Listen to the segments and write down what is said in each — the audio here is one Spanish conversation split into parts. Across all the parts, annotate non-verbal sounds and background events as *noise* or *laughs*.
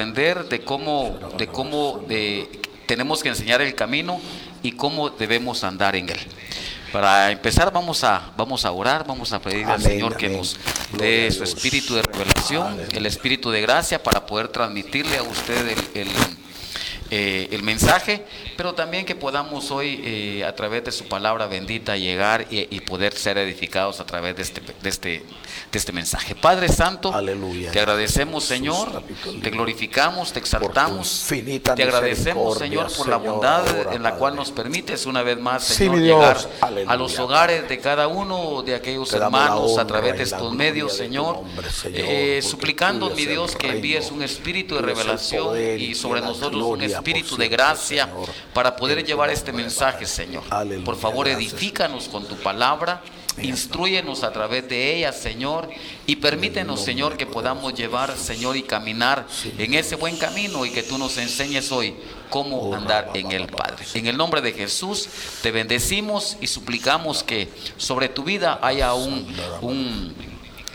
aprender de cómo, de cómo tenemos que enseñar el camino y cómo debemos andar en él. Para empezar vamos a, vamos a orar, vamos a pedir al Señor que nos dé su espíritu de revelación, el espíritu de gracia para poder transmitirle a usted el, eh, el mensaje, pero también que podamos hoy eh, a través de su palabra bendita llegar y, poder ser edificados a través de este, de este, de este mensaje. Padre Santo, te agradecemos Señor, te glorificamos, te exaltamos, te agradecemos Señor por la bondad en la cual nos permites una vez más Señor llegar a los hogares de cada uno de aquellos hermanos a través de estos medios Señor, eh, suplicando mi Dios que envíes un espíritu de revelación y sobre nosotros un espíritu espíritu de gracia para poder llevar este mensaje, Señor. Por favor, edifícanos con tu palabra. Instruyenos a través de ella, Señor, y permítenos, Señor, que podamos llevar, Señor, y caminar en ese buen camino y que tú nos enseñes hoy cómo andar en el Padre. En el nombre de Jesús te bendecimos y suplicamos que sobre tu vida haya un, un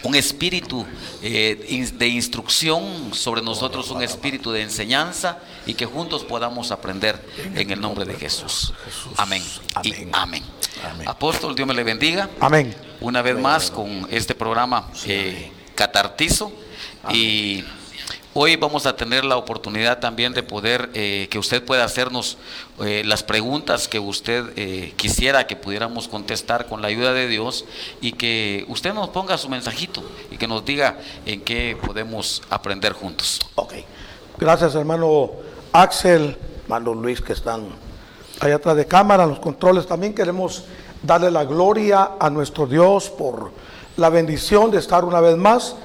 un espíritu eh, de instrucción sobre nosotros, un espíritu de enseñanza y que juntos podamos aprender en el nombre de Jesús. Amén. Y amén. Apóstol, Dios me le bendiga. Amén. Una vez más con este programa eh, Catartizo y Hoy vamos a tener la oportunidad también de poder eh, que usted pueda hacernos eh, las preguntas que usted quisiera que pudiéramos contestar con la ayuda de Dios y que usted nos ponga su mensajito y que nos diga en qué podemos aprender juntos. Ok. Gracias hermano Axel, hermano Luis que están allá atrás de cámara, los controles. También queremos darle la gloria a nuestro Dios por la bendición de estar una vez más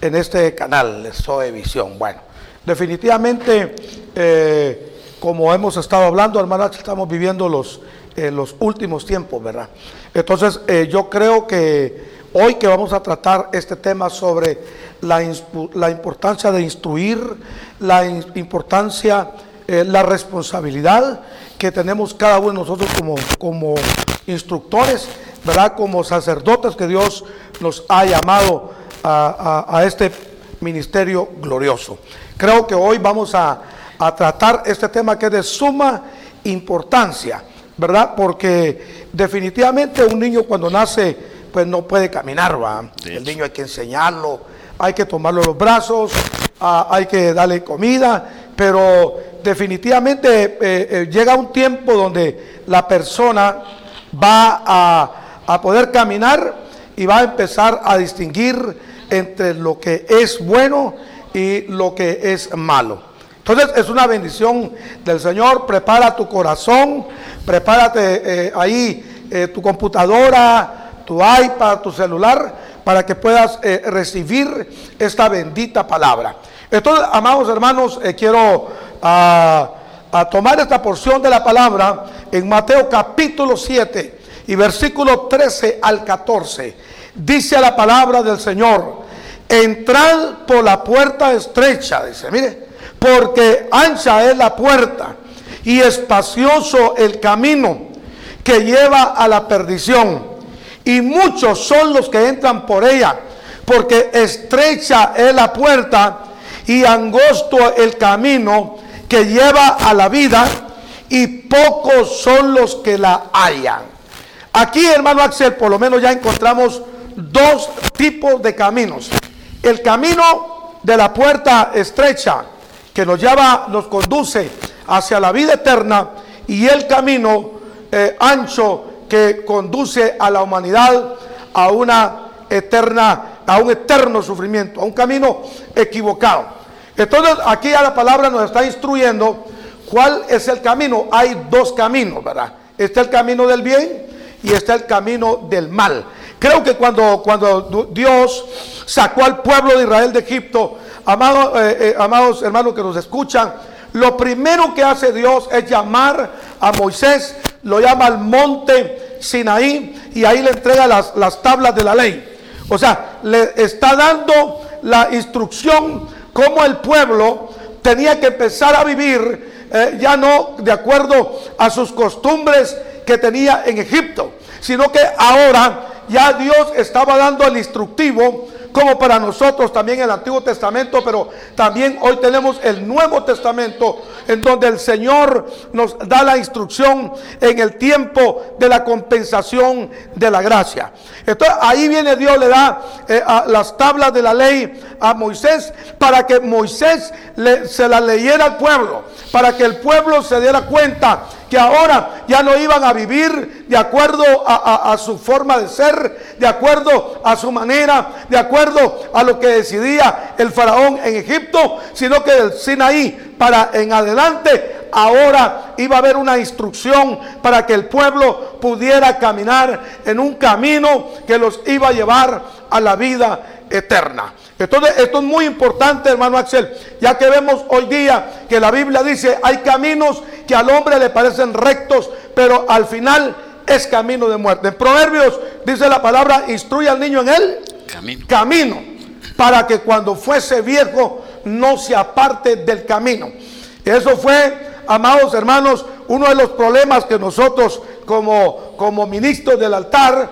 en este canal de Visión. Bueno, definitivamente, eh, como hemos estado hablando, hermano, estamos viviendo los, eh, los últimos tiempos, ¿verdad? Entonces, eh, yo creo que hoy que vamos a tratar este tema sobre la, la importancia de instruir, la importancia, la responsabilidad que tenemos cada uno de nosotros como, como instructores, ¿verdad? Como sacerdotes que Dios nos ha llamado a, este ministerio glorioso. Creo que hoy vamos a, tratar este tema que es de suma importancia, ¿verdad? Porque definitivamente un niño cuando nace, pues no puede caminar, ¿va? El niño hay que enseñarlo, hay que tomarlo en los brazos, ah, hay que darle comida, pero definitivamente eh, eh, llega un tiempo donde la persona va a, a poder caminar y va a empezar a distinguir entre lo que es bueno y lo que es malo. Entonces es una bendición del Señor. Prepara tu corazón, prepárate eh, ahí eh, tu computadora, tu iPad, tu celular, para que puedas eh, recibir esta bendita palabra. Entonces, amados hermanos, quiero ah, a tomar esta porción de la palabra en Mateo capítulo 7 y versículo 13 al 14. Dice la palabra del Señor, entrad por la puerta estrecha, dice, mire, porque ancha es la puerta y espacioso el camino que lleva a la perdición. Y muchos son los que entran por ella, porque estrecha es la puerta y angosto el camino que lleva a la vida, y pocos son los que la hallan. Aquí, hermano Axel, por lo menos ya encontramos dos tipos de caminos. El camino de la puerta estrecha que nos lleva, nos conduce hacia la vida eterna y el camino eh, ancho que conduce a la humanidad a una eterna, a un eterno sufrimiento, a un camino equivocado. Entonces aquí a la palabra nos está instruyendo cuál es el camino. Hay dos caminos, ¿verdad? Está el camino del bien y está el camino del mal. Creo que cuando, cuando Dios sacó al pueblo de Israel de Egipto, eh, eh, amados hermanos que nos escuchan, lo primero que hace Dios es llamar a Moisés, lo llama al monte Sinaí y ahí le entrega las, las tablas de la ley. O sea, le está dando la instrucción cómo el pueblo tenía que empezar a vivir eh, ya no de acuerdo a sus costumbres que tenía en Egipto, sino que ahora ya Dios estaba dando el instructivo como para nosotros también el Antiguo Testamento, pero también hoy tenemos el Nuevo Testamento en donde el Señor nos da la instrucción en el tiempo de la compensación de la gracia. Entonces ahí viene Dios, le da eh, las tablas de la ley a Moisés para que Moisés se las leyera al pueblo, para que el pueblo se diera cuenta que ahora ya no iban a vivir de acuerdo a, su forma de ser, de acuerdo a su manera, de acuerdo a lo que decidía el faraón en Egipto, sino que del Sinaí para en adelante ahora iba a haber una instrucción para que el pueblo pudiera caminar en un camino que los iba a llevar a la vida eterna. Entonces, esto es muy importante, hermano Axel, ya que vemos hoy día que la Biblia dice, hay caminos que al hombre le parecen rectos, pero al final es camino de muerte. En Proverbios dice la palabra, instruye al niño en él camino. camino, para que cuando fuese viejo no se aparte del camino. Eso fue, amados hermanos, uno de los problemas que nosotros como, como ministros del altar,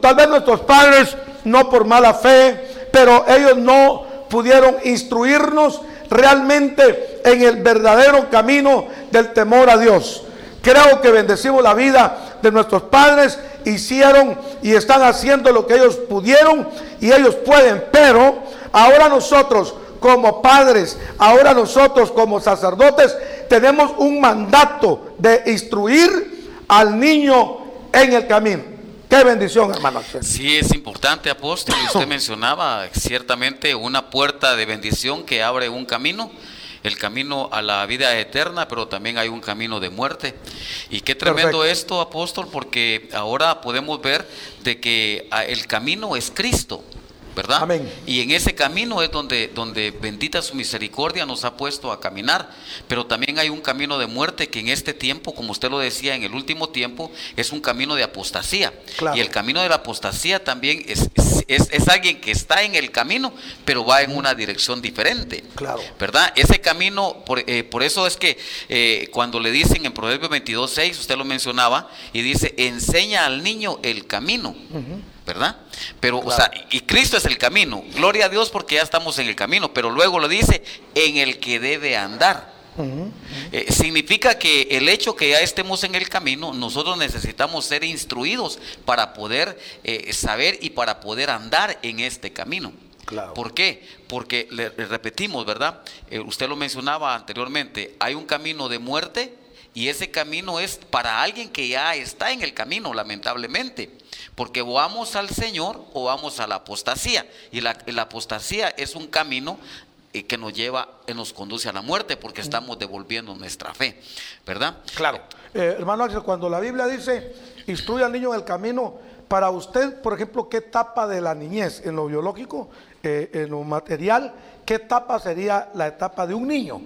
tal vez nuestros padres, no por mala fe, pero ellos no pudieron instruirnos realmente en el verdadero camino del temor a Dios. Creo que bendecimos la vida de nuestros padres, hicieron y están haciendo lo que ellos pudieron y ellos pueden, pero ahora nosotros como padres, ahora nosotros como sacerdotes tenemos un mandato de instruir al niño en el camino. Qué bendición, hermano. Sí, es importante, apóstol. Usted mencionaba ciertamente una puerta de bendición que abre un camino, el camino a la vida eterna, pero también hay un camino de muerte. Y qué tremendo esto, apóstol, porque ahora podemos ver de que ah, el camino es Cristo. ¿Verdad? Y en ese camino es donde, donde bendita su misericordia nos ha puesto a caminar. Pero también hay un camino de muerte que en este tiempo, como usted lo decía, en el último tiempo, es un camino de apostasía. Y el camino de la apostasía también es, es, alguien que está en el camino, pero va en una dirección diferente. Claro. ¿Verdad? Ese camino, por, eh, por eso es que eh, cuando le dicen en Proverbios 22, 6, usted lo mencionaba, y dice, enseña al niño el camino. ¿Verdad? Pero, o sea, y Cristo es el camino. Gloria a Dios porque ya estamos en el camino, pero luego lo dice, en el que debe andar. Eh, significa que el hecho que ya estemos en el camino, nosotros necesitamos ser instruidos para poder eh, saber y para poder andar en este camino. Claro. ¿Por qué? Porque le, repetimos, ¿verdad? Eh, usted lo mencionaba anteriormente, hay un camino de muerte y ese camino es para alguien que ya está en el camino, lamentablemente. Porque o vamos al Señor o vamos a la apostasía. Y la, apostasía es un camino eh, que nos lleva, y nos conduce a la muerte porque estamos devolviendo nuestra fe, ¿verdad? Claro. Eh, hermano Axel, cuando la Biblia dice, instruye al niño en el camino, para usted, por ejemplo, ¿qué etapa de la niñez en lo biológico, eh, en lo material, qué etapa sería la etapa de un niño?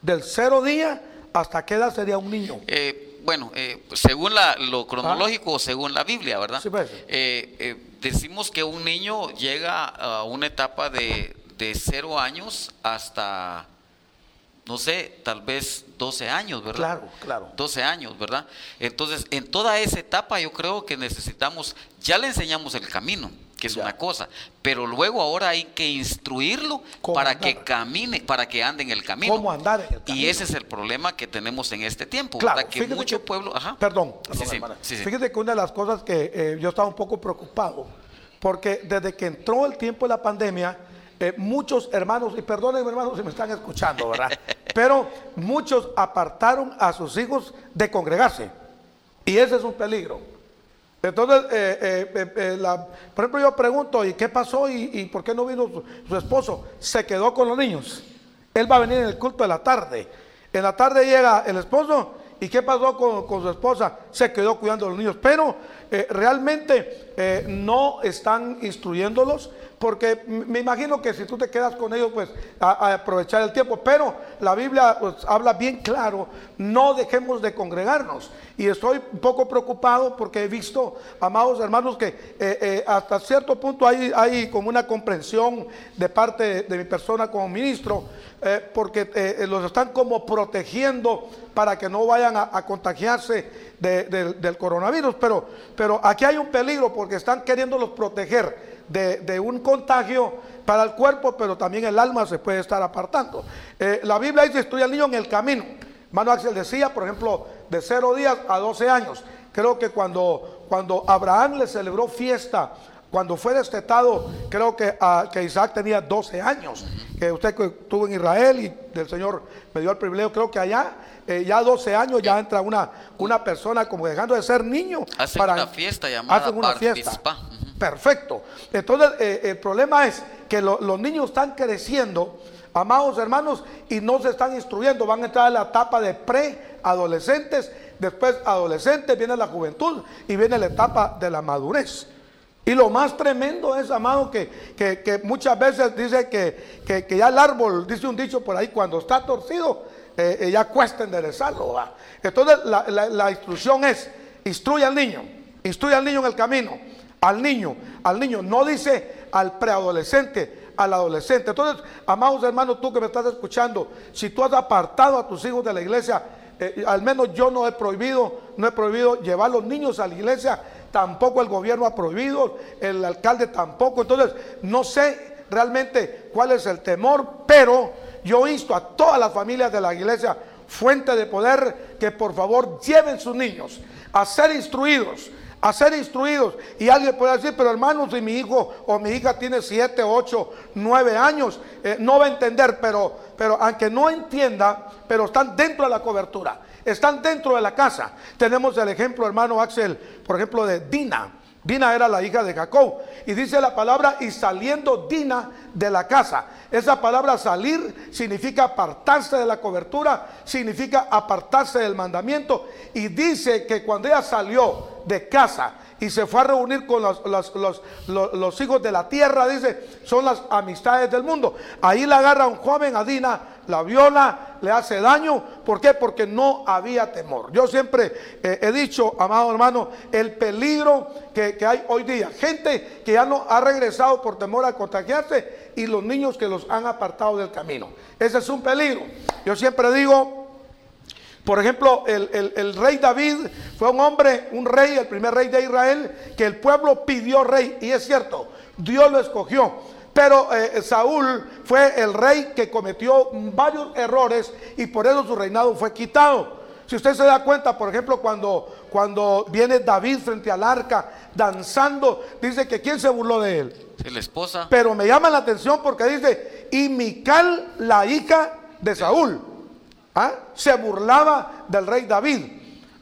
Del cero día ¿Hasta qué edad sería un niño? Eh, bueno, eh, según lo cronológico, según la Biblia, ¿verdad? Sí, pues. eh, decimos que un niño llega a una etapa de, de cero años hasta, no sé, tal vez 12 años, ¿verdad? Claro, claro. 12 años, ¿verdad? Entonces, en toda esa etapa yo creo que necesitamos, ya le enseñamos el camino que es una cosa, pero luego ahora hay que instruirlo para que camine, para que ande en el camino. ¿Cómo andar en el camino? Y ese es el problema que tenemos en este tiempo, claro, que mucho pueblo, ajá. Perdón, fíjate que una de las cosas que eh, yo estaba un poco preocupado, porque desde que entró el tiempo de la pandemia, eh, muchos hermanos, y perdonen hermanos si me están escuchando, ¿verdad? *laughs* Pero muchos apartaron a sus hijos de congregarse. Y ese es un peligro. Entonces, eh, eh, eh, por ejemplo, yo pregunto, ¿y qué pasó? ¿Y, por qué no vino su, esposo? Se quedó con los niños. Él va a venir en el culto de la tarde. En la tarde llega el esposo. ¿Y qué pasó con, con su esposa? Se quedó cuidando de los niños. Pero realmente no están instruyéndolos porque me imagino que si tú te quedas con ellos, pues a, aprovechar el tiempo. Pero la Biblia pues, habla bien claro, no dejemos de congregarnos. Y estoy un poco preocupado porque he visto, amados hermanos, que eh, eh, hasta cierto punto hay, hay como una comprensión de parte de, mi persona como ministro, eh, porque los están como protegiendo para que no vayan a, contagiarse del coronavirus. Pero, pero aquí hay un peligro porque están queriéndolos proteger de, un contagio para el cuerpo, pero también el alma se puede estar apartando. Eh, la Biblia dice, estudia al niño en el camino. Mano Axel decía, por ejemplo, de 0 días a 12 años. Creo que cuando, cuando Abraham le celebró fiesta cuando fue destetado, creo que, ah, que Isaac tenía 12 años, que usted estuvo en Israel y el Señor me dio el privilegio, creo que allá, eh, ya 12 años, ya entra una, una persona como dejando de ser niño. Hacen para, una fiesta llamada hacen una fiesta. Perfecto. Entonces, eh, el problema es que los niños están creciendo, amados hermanos, y no se están instruyendo. Van a entrar en la etapa de preadolescentes, después adolescentes, viene la juventud y viene la etapa de la madurez. Y lo más tremendo es, amado, que, muchas veces dice que, ya el árbol, dice un dicho por ahí, cuando está torcido, eh, eh, ya cuesta enderezarlo. Entonces la, instrucción es, instruye al niño, instruye al niño en el camino, al niño, al niño, no dice al preadolescente, al adolescente. Entonces, amados hermanos, tú que me estás escuchando, si tú has apartado a tus hijos de la iglesia, eh, al menos yo no he prohibido, no he prohibido llevar a los niños a la iglesia tampoco el gobierno ha prohibido, el alcalde tampoco. Entonces, no sé realmente cuál es el temor, pero yo insto a todas las familias de la iglesia, fuente de poder, que por favor lleven sus niños a ser instruidos a ser instruidos. Y alguien puede decir, pero hermano, si mi hijo o mi hija tiene 7, 8, 9 años, eh, no va a entender, pero, pero aunque no entienda, pero están dentro de la cobertura están dentro de la casa. Tenemos el ejemplo, hermano Axel, por ejemplo, de Dina. Dina era la hija de Jacob. Y dice la palabra, y saliendo Dina de la casa. Esa palabra salir significa apartarse de la cobertura, significa apartarse del mandamiento. Y dice que cuando ella salió de casa y se fue a reunir con los, hijos de la tierra, dice, son las amistades del mundo. Ahí la agarra un joven a Dina, la viola, le hace daño. ¿Por qué? Porque no había temor. Yo siempre eh, he dicho, amado hermano, el peligro que, hay hoy día. Gente que ya no ha regresado por temor a contagiarse y los niños que los han apartado del camino. Ese es un peligro. Yo siempre digo, por ejemplo, el, el, rey David fue un hombre, un rey, el primer rey de Israel, que el pueblo pidió rey. Y es cierto, Dios lo escogió. Pero eh, Saúl fue el rey que cometió varios errores y por eso su reinado fue quitado. Si usted se da cuenta, por ejemplo, cuando, cuando viene David frente al arca danzando, dice que quién se burló de él. la esposa. Pero me llama la atención porque dice, y Mical, la hija de Saúl, ¿ah? se burlaba del rey David.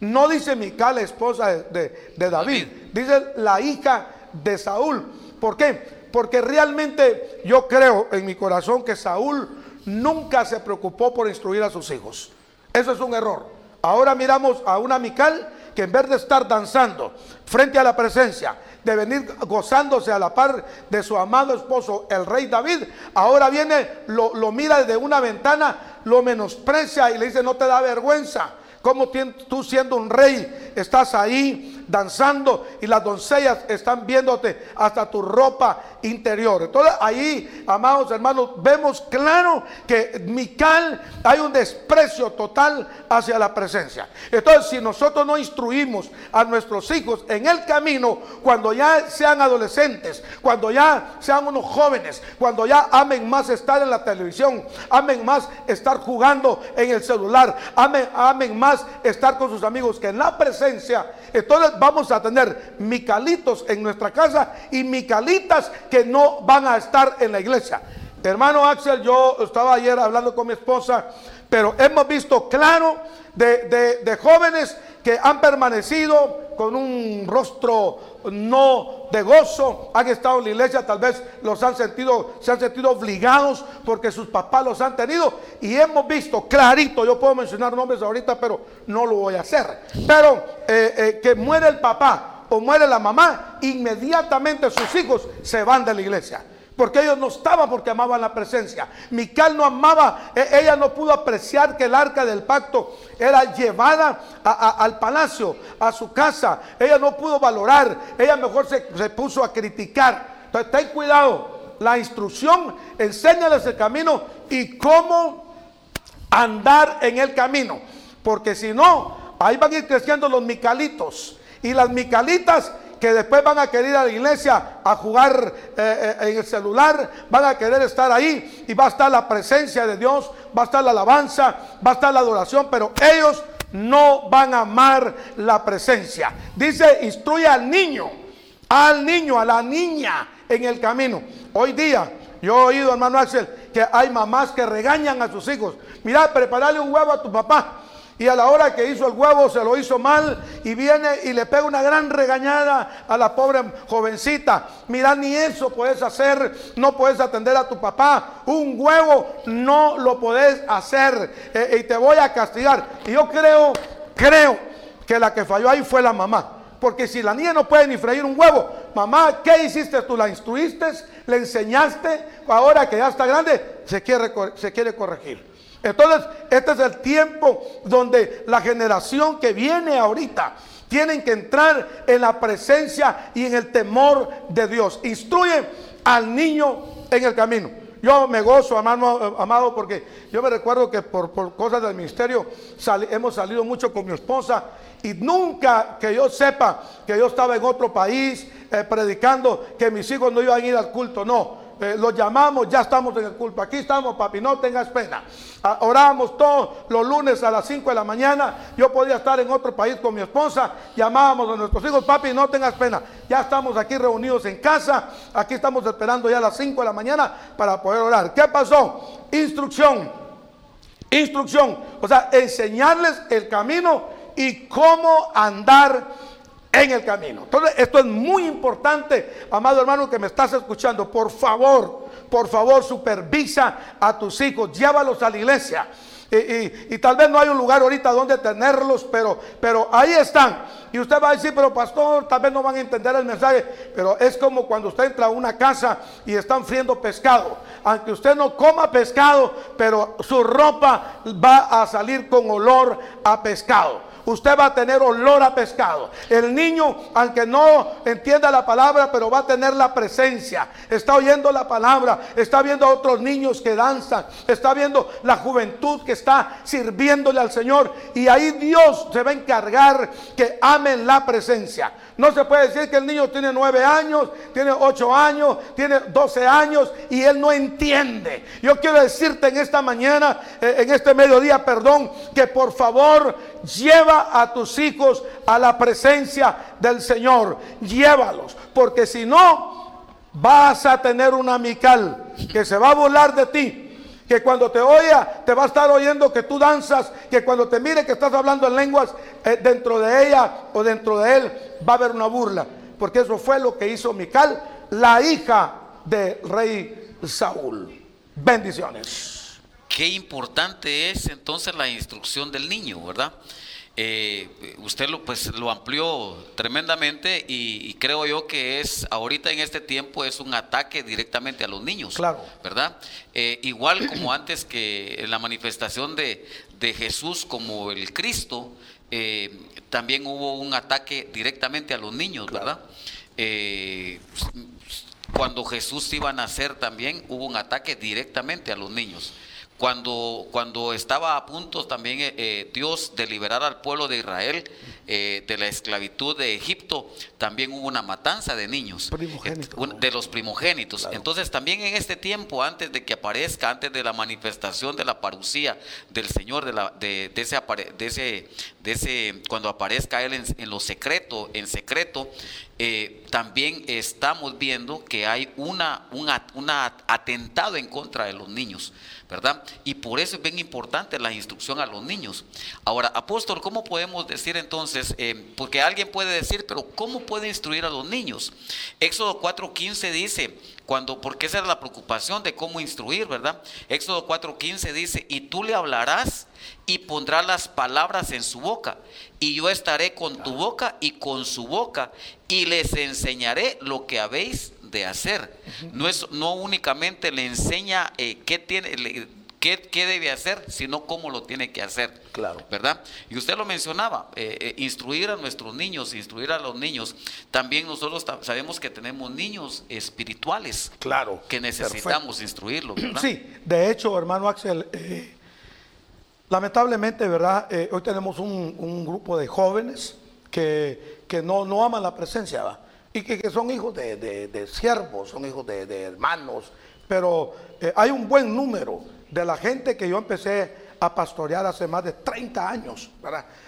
No dice Mical, la esposa de, de David, dice la hija de Saúl. ¿Por qué? Porque realmente yo creo en mi corazón que Saúl nunca se preocupó por instruir a sus hijos. Eso es un error. Ahora miramos a una Mical que en vez de estar danzando frente a la presencia, de venir gozándose a la par de su amado esposo, el rey David, ahora viene, lo, mira desde una ventana, lo menosprecia y le dice, no te da vergüenza. Como tú siendo un rey estás ahí danzando y las doncellas están viéndote hasta tu ropa interior. Entonces ahí, amados hermanos, vemos claro que Mical hay un desprecio total hacia la presencia. Entonces, si nosotros no instruimos a nuestros hijos en el camino, cuando ya sean adolescentes, cuando ya sean unos jóvenes, cuando ya amen más estar en la televisión, amen más estar jugando en el celular, amen, amen más estar con sus amigos que en la presencia, entonces vamos a tener micalitos en nuestra casa y micalitas que no van a estar en la iglesia. Hermano Axel, yo estaba ayer hablando con mi esposa, pero hemos visto claro de, jóvenes que han permanecido con un rostro no de gozo, han estado en la iglesia, tal vez los han sentido, se han sentido obligados porque sus papás los han tenido. Y hemos visto clarito, yo puedo mencionar nombres ahorita, pero no lo voy a hacer, pero eh, eh, que muere el papá o muere la mamá, inmediatamente sus hijos se van de la iglesia porque ellos no estaban porque amaban la presencia. Mical no amaba, e, ella no pudo apreciar que el arca del pacto era llevada al palacio, a su casa. Ella no pudo valorar, ella mejor se, puso a criticar. Entonces, ten cuidado, la instrucción, enséñales el camino y cómo andar en el camino. Porque si no, ahí van a ir creciendo los micalitos. Y las micalitas que después van a querer ir a la iglesia a jugar eh, eh, en el celular, van a querer estar ahí y va a estar la presencia de Dios, va a estar la alabanza, va a estar la adoración, pero ellos no van a amar la presencia. Dice, instruye al niño, al niño, a la niña en el camino. Hoy día, yo he oído, hermano Axel, que hay mamás que regañan a sus hijos. Mira, prepararle un huevo a tu papá. Y a la hora que hizo el huevo se lo hizo mal y viene y le pega una gran regañada a la pobre jovencita. Mira, ni eso puedes hacer, no puedes atender a tu papá. Un huevo no lo puedes hacer eh, y te voy a castigar. Y yo creo, creo que la que falló ahí fue la mamá. Porque si la niña no puede ni freír un huevo, mamá, ¿qué hiciste tú? ¿La instruiste? ¿Le enseñaste? Ahora que ya está grande, se quiere, se quiere corregir. Entonces, este es el tiempo donde la generación que viene ahorita tienen que entrar en la presencia y en el temor de Dios. Instruye al niño en el camino. Yo me gozo, amado, amado porque yo me recuerdo que por, cosas del ministerio hemos salido mucho con mi esposa y nunca que yo sepa que yo estaba en otro país eh, predicando que mis hijos no iban a ir al culto, no. Eh, los llamamos, ya estamos en el culto. Aquí estamos, papi, no tengas pena. Ah, orábamos todos los lunes a las 5 de la mañana. Yo podía estar en otro país con mi esposa. Llamábamos a nuestros hijos, papi, no tengas pena. Ya estamos aquí reunidos en casa. Aquí estamos esperando ya a las 5 de la mañana para poder orar. ¿Qué pasó? Instrucción. Instrucción. O sea, enseñarles el camino y cómo andar en el camino. Entonces, esto es muy importante, amado hermano que me estás escuchando. Por favor, por favor, supervisa a tus hijos, llévalos a la iglesia. Y, tal vez no hay un lugar ahorita donde tenerlos, pero, pero ahí están. Y usted va a decir, pero pastor, tal vez no van a entender el mensaje. Pero es como cuando usted entra a una casa y están friendo pescado. Aunque usted no coma pescado, pero su ropa va a salir con olor a pescado usted va a tener olor a pescado. El niño, aunque no entienda la palabra, pero va a tener la presencia. Está oyendo la palabra, está viendo a otros niños que danzan, está viendo la juventud que está sirviéndole al Señor. Y ahí Dios se va a encargar que amen la presencia. No se puede decir que el niño tiene nueve años, tiene ocho años, tiene doce años y él no entiende. Yo quiero decirte en esta mañana, eh, en este mediodía, perdón, que por favor lleva a tus hijos a la presencia del Señor. Llévalos, porque si no, vas a tener un amical que se va a burlar de ti que cuando te oiga te va a estar oyendo que tú danzas, que cuando te mire que estás hablando en lenguas eh, dentro de ella o dentro de él va a haber una burla, porque eso fue lo que hizo Mical, la hija del rey Saúl. Bendiciones. Qué importante es entonces la instrucción del niño, ¿verdad? Eh, usted lo, pues, lo amplió tremendamente y, creo yo que es ahorita en este tiempo es un ataque directamente a los niños, claro. ¿verdad? Eh, igual como antes que en la manifestación de, Jesús como el Cristo, eh, también hubo un ataque directamente a los niños, ¿verdad? cuando Jesús iba a nacer también hubo un ataque directamente a los niños. Cuando, cuando estaba a punto también eh, eh, Dios de liberar al pueblo de Israel eh, de la esclavitud de Egipto, también hubo una matanza de niños, de los primogénitos. Entonces también en este tiempo, antes de que aparezca, antes de la manifestación de la parucía del Señor, de, la, de, ese, de, ese, cuando aparezca Él en, lo secreto, en secreto, también estamos viendo que hay una, un atentado en contra de los niños. ¿verdad? Y por eso es bien importante la instrucción a los niños. Ahora, apóstol, ¿cómo podemos decir entonces? Eh, porque alguien puede decir, pero ¿cómo puede instruir a los niños? Éxodo 4.15 dice, cuando, porque esa es la preocupación de cómo instruir, ¿verdad? Éxodo 4.15 dice, y tú le hablarás y pondrás las palabras en su boca, y yo estaré con tu boca y con su boca, y les enseñaré lo que habéis de hacer. no, es, no únicamente le enseña eh, qué, tiene, qué, qué, debe hacer, sino cómo lo tiene que hacer. Claro. ¿Verdad? Y usted lo mencionaba, eh, eh, instruir a nuestros niños, instruir a los niños. También nosotros sabemos que tenemos niños espirituales. Claro. Que necesitamos instruirlos. Sí, de hecho, hermano Axel, lamentablemente, ¿verdad? hoy tenemos un, un, grupo de jóvenes que, que no, no aman la presencia, y que, son hijos de, siervos, son hijos de, hermanos, pero eh, hay un buen número de la gente que yo empecé a pastorear hace más de 30 años.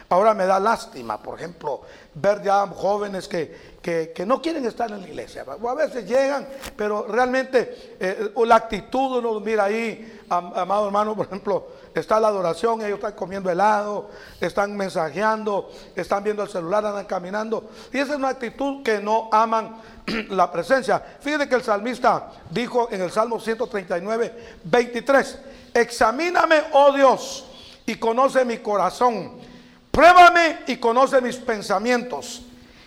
Ahora me da lástima, por ejemplo, ver ya jóvenes que, que, no quieren estar en la iglesia. O a veces llegan, pero realmente eh, la actitud uno mira ahí, amado hermano, por ejemplo, está la adoración, ellos están comiendo helado, están mensajeando, están viendo el celular, andan caminando. Y esa es una actitud que no aman *clears throat* la presencia. Fíjate que el salmista dijo en el Salmo 139, 23, examíname, oh Dios, y conoce mi corazón. Pruébame y conoce mis pensamientos.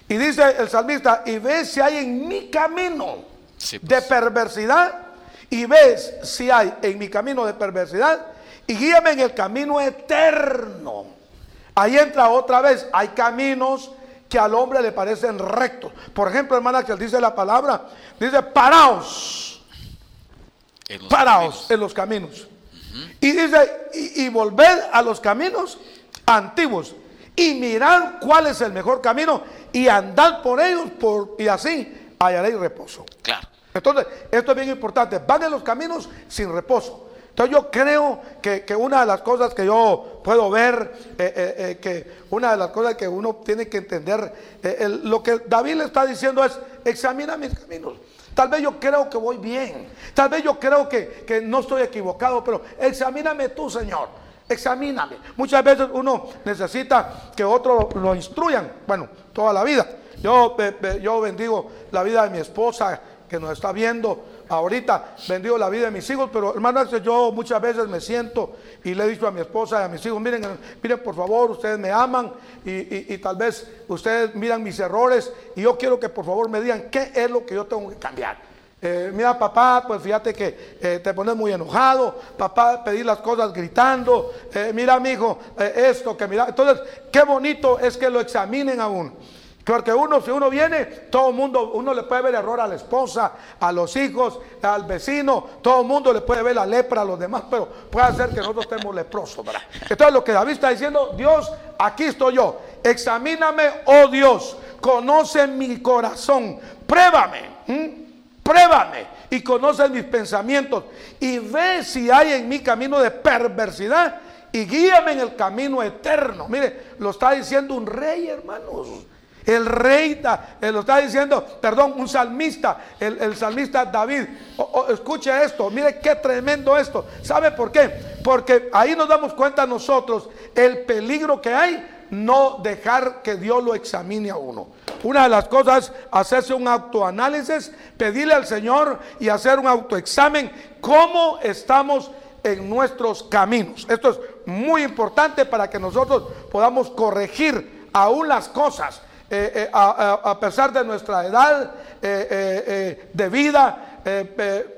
Y dice el salmista, y ves si hay en mi camino de pues. perversidad, y ves si hay en mi camino de perversidad, y guíame en el camino eterno. Ahí entra otra vez, hay caminos que al hombre le parecen rectos. Por ejemplo, hermana, que él dice la palabra, dice, paraos. paraos en los caminos. Y dice, y, volver a los caminos antiguos. Y mirad cuál es el mejor camino y andad por ellos por, y así hallaréis reposo. Claro. Entonces, esto es bien importante. Van en los caminos sin reposo. Entonces yo creo que, una de las cosas que yo puedo ver, eh, eh, eh, que una de las cosas que uno tiene que entender, lo que David le está diciendo es, examina mis caminos. Tal vez yo creo que voy bien, tal vez yo creo que, que no estoy equivocado, pero examíname tú, Señor. Examíname. Muchas veces uno necesita que otros lo instruyan. Bueno, toda la vida. Yo, yo bendigo la vida de mi esposa que nos está viendo ahorita bendigo la vida de mis hijos, pero hermanos, yo muchas veces me siento y le he dicho a mi esposa y a mis hijos, miren, miren por favor, ustedes me aman y, tal vez ustedes miran mis errores y yo quiero que por favor me digan qué es lo que yo tengo que cambiar. Eh, mira, papá, pues fíjate que eh, te pones muy enojado. Papá, pedir las cosas gritando. Eh, mira, mi hijo, esto que mira. Entonces, qué bonito es que lo examinen aún. Porque uno, si uno viene, todo el mundo, uno le puede ver error a la esposa, a los hijos, al vecino, todo el mundo le puede ver la lepra a los demás, pero puede ser que nosotros estemos leprosos, ¿verdad? Entonces lo que David está diciendo, Dios, aquí estoy yo, examíname, oh Dios, conoce mi corazón, pruébame, pruébame y conoce mis pensamientos y ve si hay en mi camino de perversidad y guíame en el camino eterno. Mire, lo está diciendo un rey, hermanos. El rey, eh, lo está diciendo, perdón, un salmista, el, salmista David. escuche esto, mire qué tremendo esto. ¿Sabe por qué? Porque ahí nos damos cuenta nosotros el peligro que hay no dejar que Dios lo examine a uno. Una de las cosas, hacerse un autoanálisis, pedirle al Señor y hacer un autoexamen, cómo estamos en nuestros caminos. Esto es muy importante para que nosotros podamos corregir aún las cosas eh, eh, a, pesar de nuestra edad eh, de vida,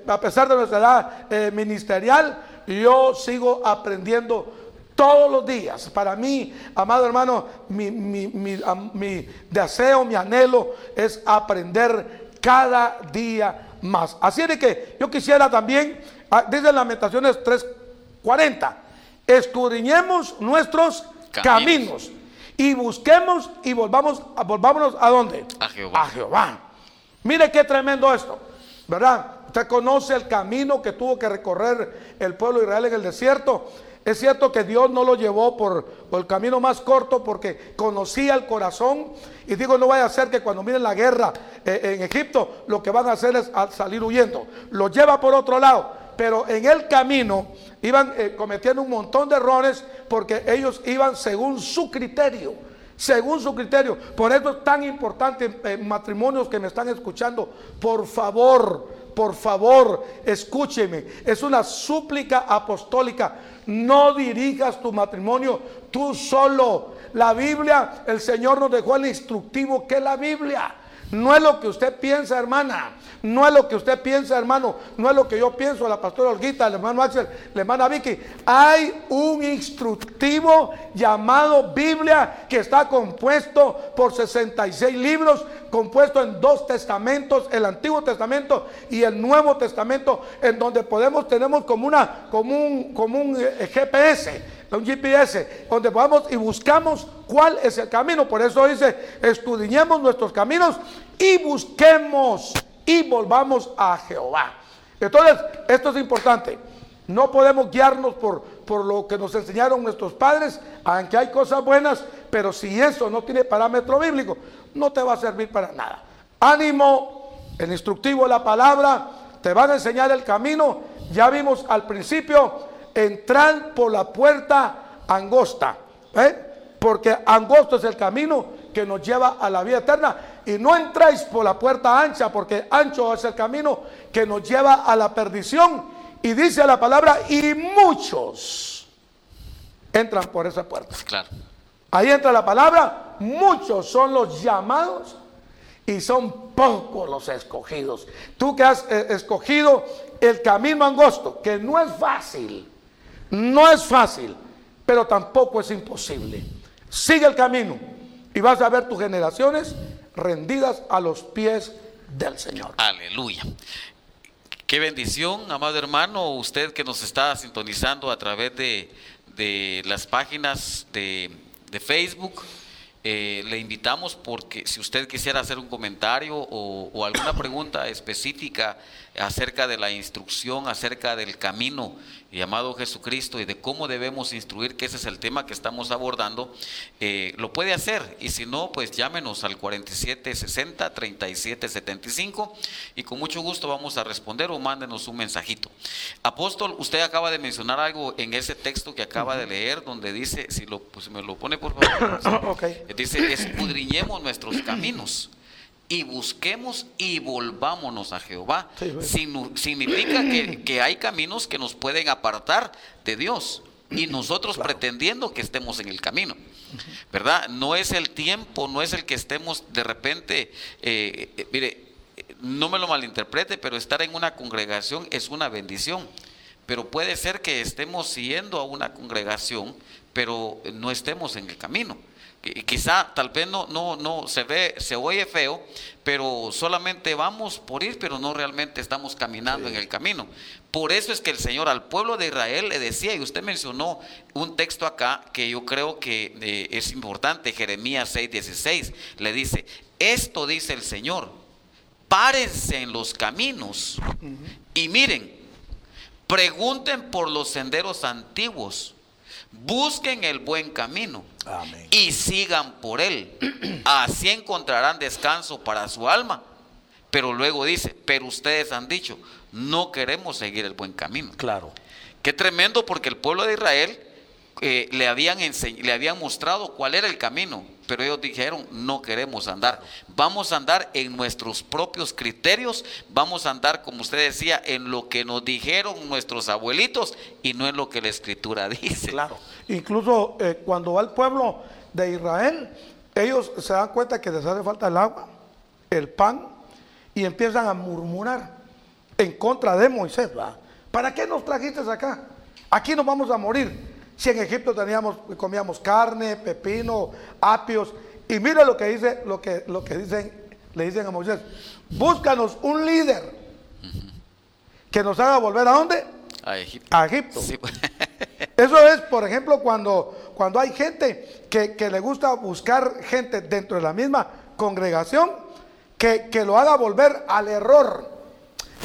a pesar de nuestra edad ministerial, yo sigo aprendiendo todos los días. Para mí, amado hermano, mi, mi, deseo, mi anhelo es aprender cada día más. Así de que yo quisiera también, ah, dice Lamentaciones 3:40, escudriñemos nuestros caminos y busquemos y volvamos, volvámonos a dónde? A Jehová. A Jehová. Mire qué tremendo esto, ¿verdad? Usted conoce el camino que tuvo que recorrer el pueblo de Israel en el desierto. Es cierto que Dios no lo llevó por, el camino más corto porque conocía el corazón. Y digo, no vaya a ser que cuando miren la guerra eh, en Egipto, lo que van a hacer es salir huyendo. Lo lleva por otro lado pero en el camino iban eh, cometiendo un montón de errores porque ellos iban según su criterio. Según su criterio. Por eso es tan importante, eh, matrimonios que me están escuchando, por favor, por favor, escúcheme. Es una súplica apostólica. No dirijas tu matrimonio tú solo. La Biblia, el Señor nos dejó el instructivo que la Biblia. No es lo que usted piensa, hermana. No es lo que usted piensa, hermano. No es lo que yo pienso, la pastora Olguita, el hermano Axel, la hermana Vicky. Hay un instructivo llamado Biblia que está compuesto por 66 libros, compuesto en dos testamentos, el Antiguo Testamento y el Nuevo Testamento, en donde podemos, tenemos como, una, como un, como un eh, Un GPS, donde vamos y buscamos cuál es el camino. Por eso dice, estudiemos nuestros caminos y busquemos y volvamos a Jehová. Entonces, esto es importante. No podemos guiarnos por, por lo que nos enseñaron nuestros padres, aunque hay cosas buenas, pero si eso no tiene parámetro bíblico, no te va a servir para nada. Ánimo, el instructivo la palabra, te van a enseñar el camino. Ya vimos al principio, entrar por la puerta angosta, ¿eh? porque angosto es el camino que nos lleva a la vida eterna. Y no entráis por la puerta ancha, porque ancho es el camino que nos lleva a la perdición y dice la palabra, y muchos entran por esa puerta. Claro. Ahí entra la palabra, muchos son los llamados y son pocos los escogidos. Tú que has eh, escogido el camino angosto, que no es fácil, no es fácil, pero tampoco es imposible. Sigue el camino y vas a ver tus generaciones rendidas a los pies del Señor. Aleluya. Qué bendición, amado hermano, usted que nos está sintonizando a través de, las páginas de, Facebook. Eh, le invitamos porque si usted quisiera hacer un comentario o, alguna pregunta específica acerca de la instrucción, acerca del camino llamado Jesucristo y de cómo debemos instruir, que ese es el tema que estamos abordando, eh, lo puede hacer. Y si no, pues llámenos al 4760 3775 y con mucho gusto vamos a responder o mándenos un mensajito. Apóstol, usted acaba de mencionar algo en ese texto que acaba de leer, donde dice, si lo, pues me lo pone por favor, *coughs* dice, escudriñemos nuestros caminos y busquemos y volvámonos a Jehová. significa que, hay caminos que nos pueden apartar de Dios y nosotros pretendiendo que estemos en el camino. ¿Verdad? No es el tiempo, no es el que estemos de repente, eh, eh, mire, no me lo malinterprete, pero estar en una congregación es una bendición. Pero puede ser que estemos siguiendo a una congregación, pero no estemos en el camino quizá tal vez no, no, no se ve, se oye feo, pero solamente vamos por ir, pero no realmente estamos caminando en el camino. Por eso es que el Señor al pueblo de Israel le decía, y usted mencionó un texto acá que yo creo que eh, es importante, Jeremías 6:16, le dice, esto dice el Señor, párense en los caminos y miren, pregunten por los senderos antiguos Busquen el buen camino y sigan por él. *clears throat* Así encontrarán descanso para su alma. Pero luego dice, pero ustedes han dicho, no queremos seguir el buen camino. Claro. Qué tremendo porque el pueblo de Israel le, habían le habían mostrado cuál era el camino, pero ellos dijeron, no queremos andar. Vamos a andar en nuestros propios criterios, vamos a andar, como usted decía, en lo que nos dijeron nuestros abuelitos y no en lo que la escritura *laughs* dice. Claro. Incluso eh, cuando va el pueblo de Israel, ellos se dan cuenta que les hace falta el agua, el pan, y empiezan a murmurar en contra de Moisés. ¿Para qué nos trajiste acá? Aquí nos vamos a morir. Si en Egipto teníamos, comíamos carne, pepino, apios. Y mira lo que dice, lo que, lo que dicen, le dicen a Moisés, búscanos un líder que nos haga volver a dónde? A Egipto. A Egipto. *laughs* Eso es, por ejemplo, cuando, cuando hay gente que, le gusta buscar gente dentro de la misma congregación que, que lo haga volver al error.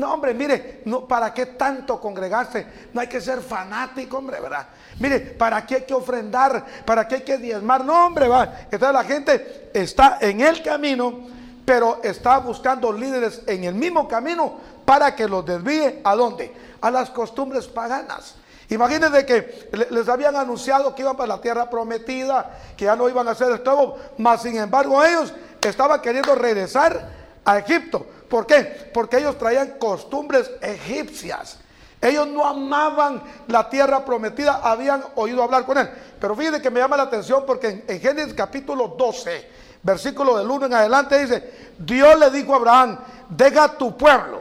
No, hombre, mire, no, ¿para qué tanto congregarse? No hay que ser fanático, hombre, ¿verdad? Mire, ¿para qué hay que ofrendar? ¿Para qué hay que diezmar? No, hombre, va. Entonces la gente está en el camino, pero está buscando líderes en el mismo camino para que los desvíe a dónde? A las costumbres paganas. Imagínense que les habían anunciado que iban para la tierra prometida, que ya no iban a ser esclavos, mas sin embargo ellos estaban queriendo regresar a Egipto. ¿Por qué? Porque ellos traían costumbres egipcias. Ellos no amaban la tierra prometida, habían oído hablar con él. Pero fíjense que me llama la atención porque en, Génesis capítulo 12, versículo del 1 en adelante dice, Dios le dijo a Abraham, deja tu pueblo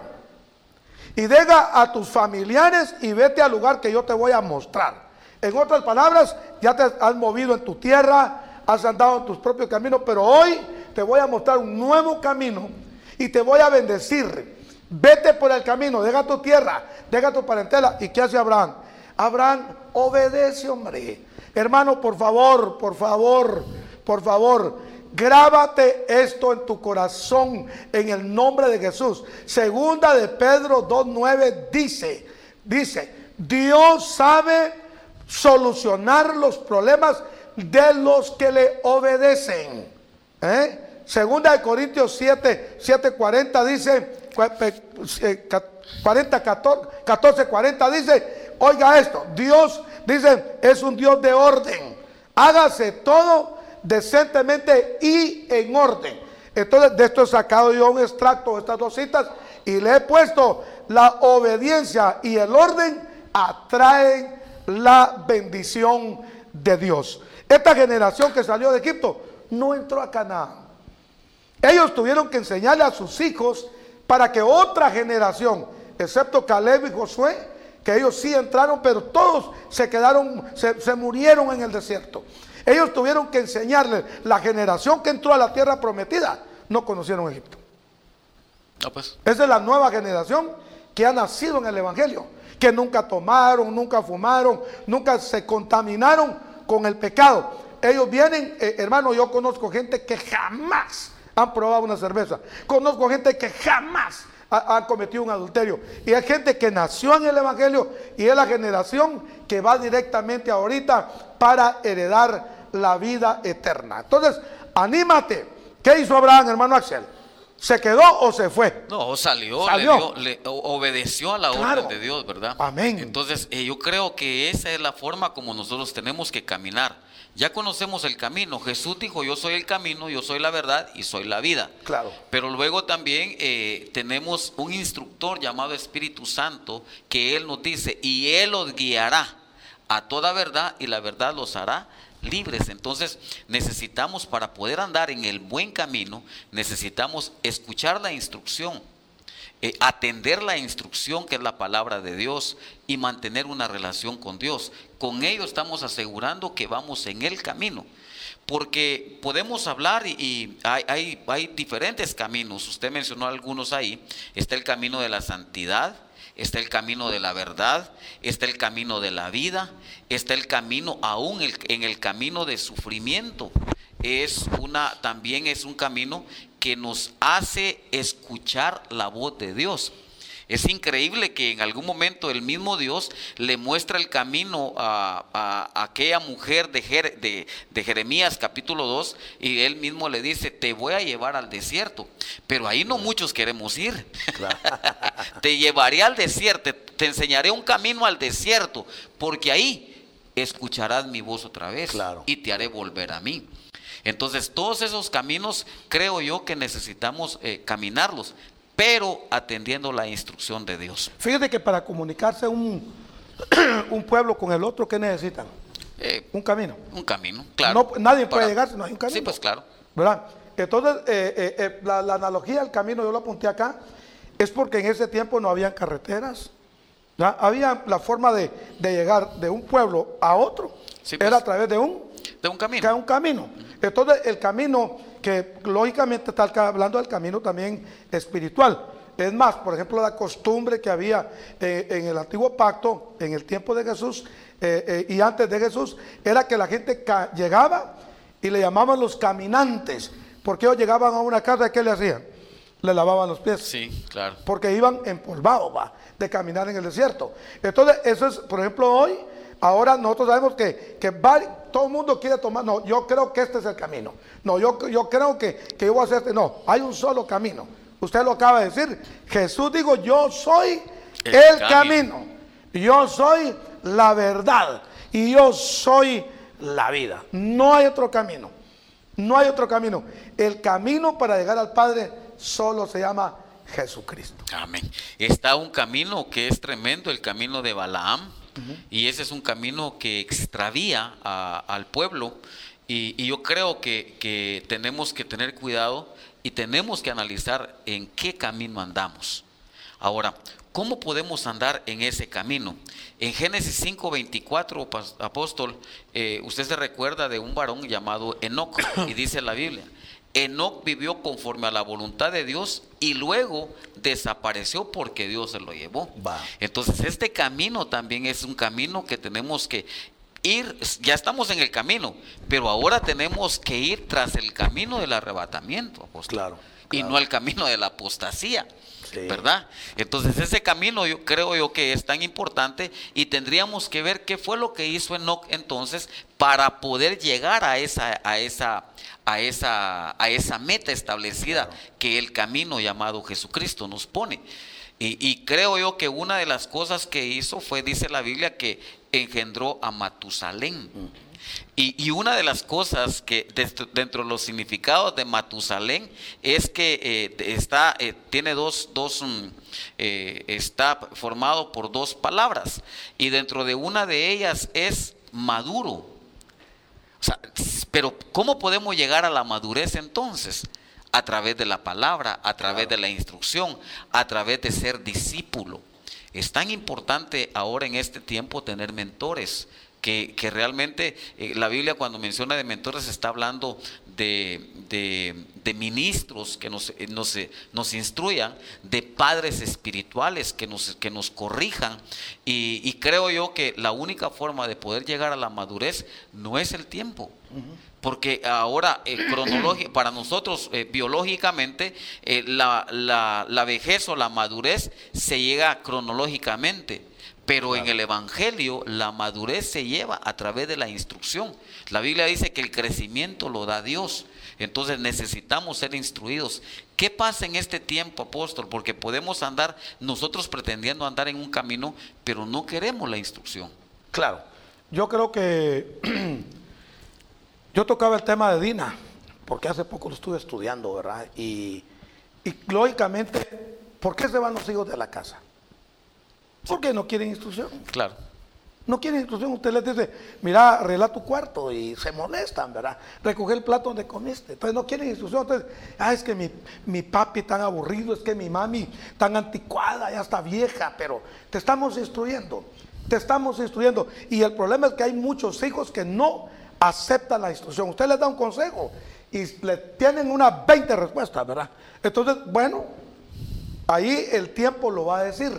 y deja a tus familiares y vete al lugar que yo te voy a mostrar. En otras palabras, ya te has movido en tu tierra, has andado en tus propios caminos, pero hoy te voy a mostrar un nuevo camino y te voy a bendecir. Vete por el camino, deja tu tierra, deja tu parentela. ¿Y qué hace Abraham? Abraham obedece, hombre. Hermano, por favor, por favor, por favor, grábate esto en tu corazón en el nombre de Jesús. Segunda de Pedro 2.9 dice, dice, Dios sabe solucionar los problemas de los que le obedecen. ¿Eh? Segunda de Corintios 7, 7.40 dice, 40, 14, 40 dice, oiga esto, Dios dice, es un Dios de orden. Hágase todo decentemente y en orden. Entonces, de esto he sacado yo un extracto de estas dos citas y le he puesto la obediencia y el orden atraen la bendición de Dios. Esta generación que salió de Egipto no entró a Canaán. Ellos tuvieron que enseñarle a sus hijos para que otra generación, excepto Caleb y Josué, que ellos sí entraron, pero todos se quedaron, se, murieron en el desierto. Ellos tuvieron que enseñarle, la generación que entró a la tierra prometida, no conocieron Egipto. pues. Esa es la nueva generación que ha nacido en el Evangelio, que nunca tomaron, nunca fumaron, nunca se contaminaron con el pecado. Ellos vienen, eh, hermano, yo conozco gente que jamás han probado una cerveza. Conozco gente que jamás ha, cometido un adulterio. Y hay gente que nació en el Evangelio y es la generación que va directamente ahorita para heredar la vida eterna. Entonces, anímate. ¿Qué hizo Abraham, hermano Axel? ¿Se quedó o se fue? No, salió, salió. Le, obedeció a la orden de Dios, ¿verdad? Amén. Entonces, eh, yo creo que esa es la forma como nosotros tenemos que caminar ya conocemos el camino. Jesús dijo, yo soy el camino, yo soy la verdad y soy la vida. Claro. Pero luego también eh, tenemos un instructor llamado Espíritu Santo que Él nos dice, y Él los guiará a toda verdad y la verdad los hará libres. Entonces necesitamos para poder andar en el buen camino, necesitamos escuchar la instrucción eh, atender la instrucción que es la palabra de Dios y mantener una relación con Dios. Con ello estamos asegurando que vamos en el camino. Porque podemos hablar y, hay, hay, hay diferentes caminos. Usted mencionó algunos ahí. Está el camino de la santidad, está el camino de la verdad, está el camino de la vida, está el camino aún en el camino de sufrimiento. Es una, también es un camino que nos hace escuchar la voz de Dios. Es increíble que en algún momento el mismo Dios le muestra el camino a, aquella mujer de, de, Jeremías capítulo 2 y él mismo le dice, te voy a llevar al desierto. Pero ahí no muchos queremos ir. *laughs* te llevaré al desierto, te enseñaré un camino al desierto, porque ahí escucharás mi voz otra vez y te haré volver a mí. Entonces, todos esos caminos creo yo que necesitamos eh, caminarlos, pero atendiendo la instrucción de Dios. Fíjate que para comunicarse un, *clears throat* un pueblo con el otro, ¿qué necesitan? Eh, un camino. Un camino, claro. nadie puede llegar si no hay un camino. Sí, pues claro. ¿Verdad? Entonces, eh, la, analogía del camino, yo lo apunté acá, es porque en ese tiempo no habían carreteras. Había la forma de, llegar de un pueblo a otro. Era pues. a través de un, de un camino. De un camino. Entonces el camino que lógicamente está hablando del camino también espiritual. Es más, por ejemplo, la costumbre que había eh, en el antiguo pacto, en el tiempo de Jesús eh, eh, y antes de Jesús, era que la gente llegaba y le llamaban los caminantes. Porque ellos llegaban a una casa, ¿qué le hacían? Le lavaban los pies. Sí, claro. Porque iban empolvados, va, de caminar en el desierto. Entonces, eso es, por ejemplo, hoy Ahora nosotros sabemos que, todo el mundo quiere tomar, no, yo creo que este es el camino. No, yo, yo creo que, que yo voy a hacer este. No, hay un solo camino. Usted lo acaba de decir. Jesús dijo, yo soy el, camino. Yo soy la verdad. Y yo soy la vida. No hay otro camino. No hay otro camino. El camino para llegar al Padre solo se llama Jesucristo. Amén. Está un camino que es tremendo, el camino de Balaam y ese es un camino que extravía al pueblo. Y, yo creo que, tenemos que tener cuidado y tenemos que analizar en qué camino andamos. Ahora, ¿cómo podemos andar en ese camino? En Génesis 5:24, apóstol, eh, usted se recuerda de un varón llamado Enoch y dice la Biblia, Enoch vivió conforme a la voluntad de Dios y luego desapareció porque Dios se lo llevó. Entonces este camino también es un camino que tenemos que ir, ya estamos en el camino, pero ahora tenemos que ir tras el camino del arrebatamiento. Claro, Y no el camino de la apostasía. ¿Verdad? Entonces ese camino yo creo yo que es tan importante y tendríamos que ver qué fue lo que hizo Enoch entonces para poder llegar a esa, a esa, a esa, a esa meta establecida que el camino llamado Jesucristo nos pone. Y, creo yo que una de las cosas que hizo fue, dice la Biblia, que engendró a Matusalén. Y, una de las cosas que dentro de los significados de Matusalén es que eh, está, eh, tiene dos, dos mm, eh, está formado por dos palabras. Y dentro de una de ellas es maduro. O sea, pero ¿cómo podemos llegar a la madurez entonces? a través de la palabra, a través de la instrucción, a través de ser discípulo. Es tan importante ahora en este tiempo tener mentores, que, realmente eh, la Biblia cuando menciona de mentores está hablando de, de, ministros que nos, eh, nos, eh, nos, instruyan, de padres espirituales que nos, que nos corrijan. Y, creo yo que la única forma de poder llegar a la madurez no es el tiempo. Porque ahora, eh, *clears throat* para nosotros eh, biológicamente, eh, la, la, vejez o la madurez se llega cronológicamente. Pero en el Evangelio la madurez se lleva a través de la instrucción. La Biblia dice que el crecimiento lo da Dios. Entonces necesitamos ser instruidos. ¿Qué pasa en este tiempo, apóstol? Porque podemos andar nosotros pretendiendo andar en un camino, pero no queremos la instrucción. Claro. Yo creo que *clears throat* Yo tocaba el tema de Dina, porque hace poco lo estuve estudiando, ¿verdad? Y, lógicamente, ¿por qué se van los hijos de la casa? Porque no quieren instrucción. Claro. No quieren instrucción. Usted les dice, mira, arregla tu cuarto y se molestan, ¿verdad? Recoge el plato donde comiste. Entonces no quieren instrucción. Entonces, ah, es que mi, mi papi tan aburrido, es que mi mami tan anticuada, ya está vieja, pero te estamos instruyendo. Te estamos instruyendo. Y el problema es que hay muchos hijos que no aceptan la instrucción. Usted les da un consejo y le tienen unas 20 respuestas, ¿verdad? Entonces, bueno, ahí el tiempo lo va a decir.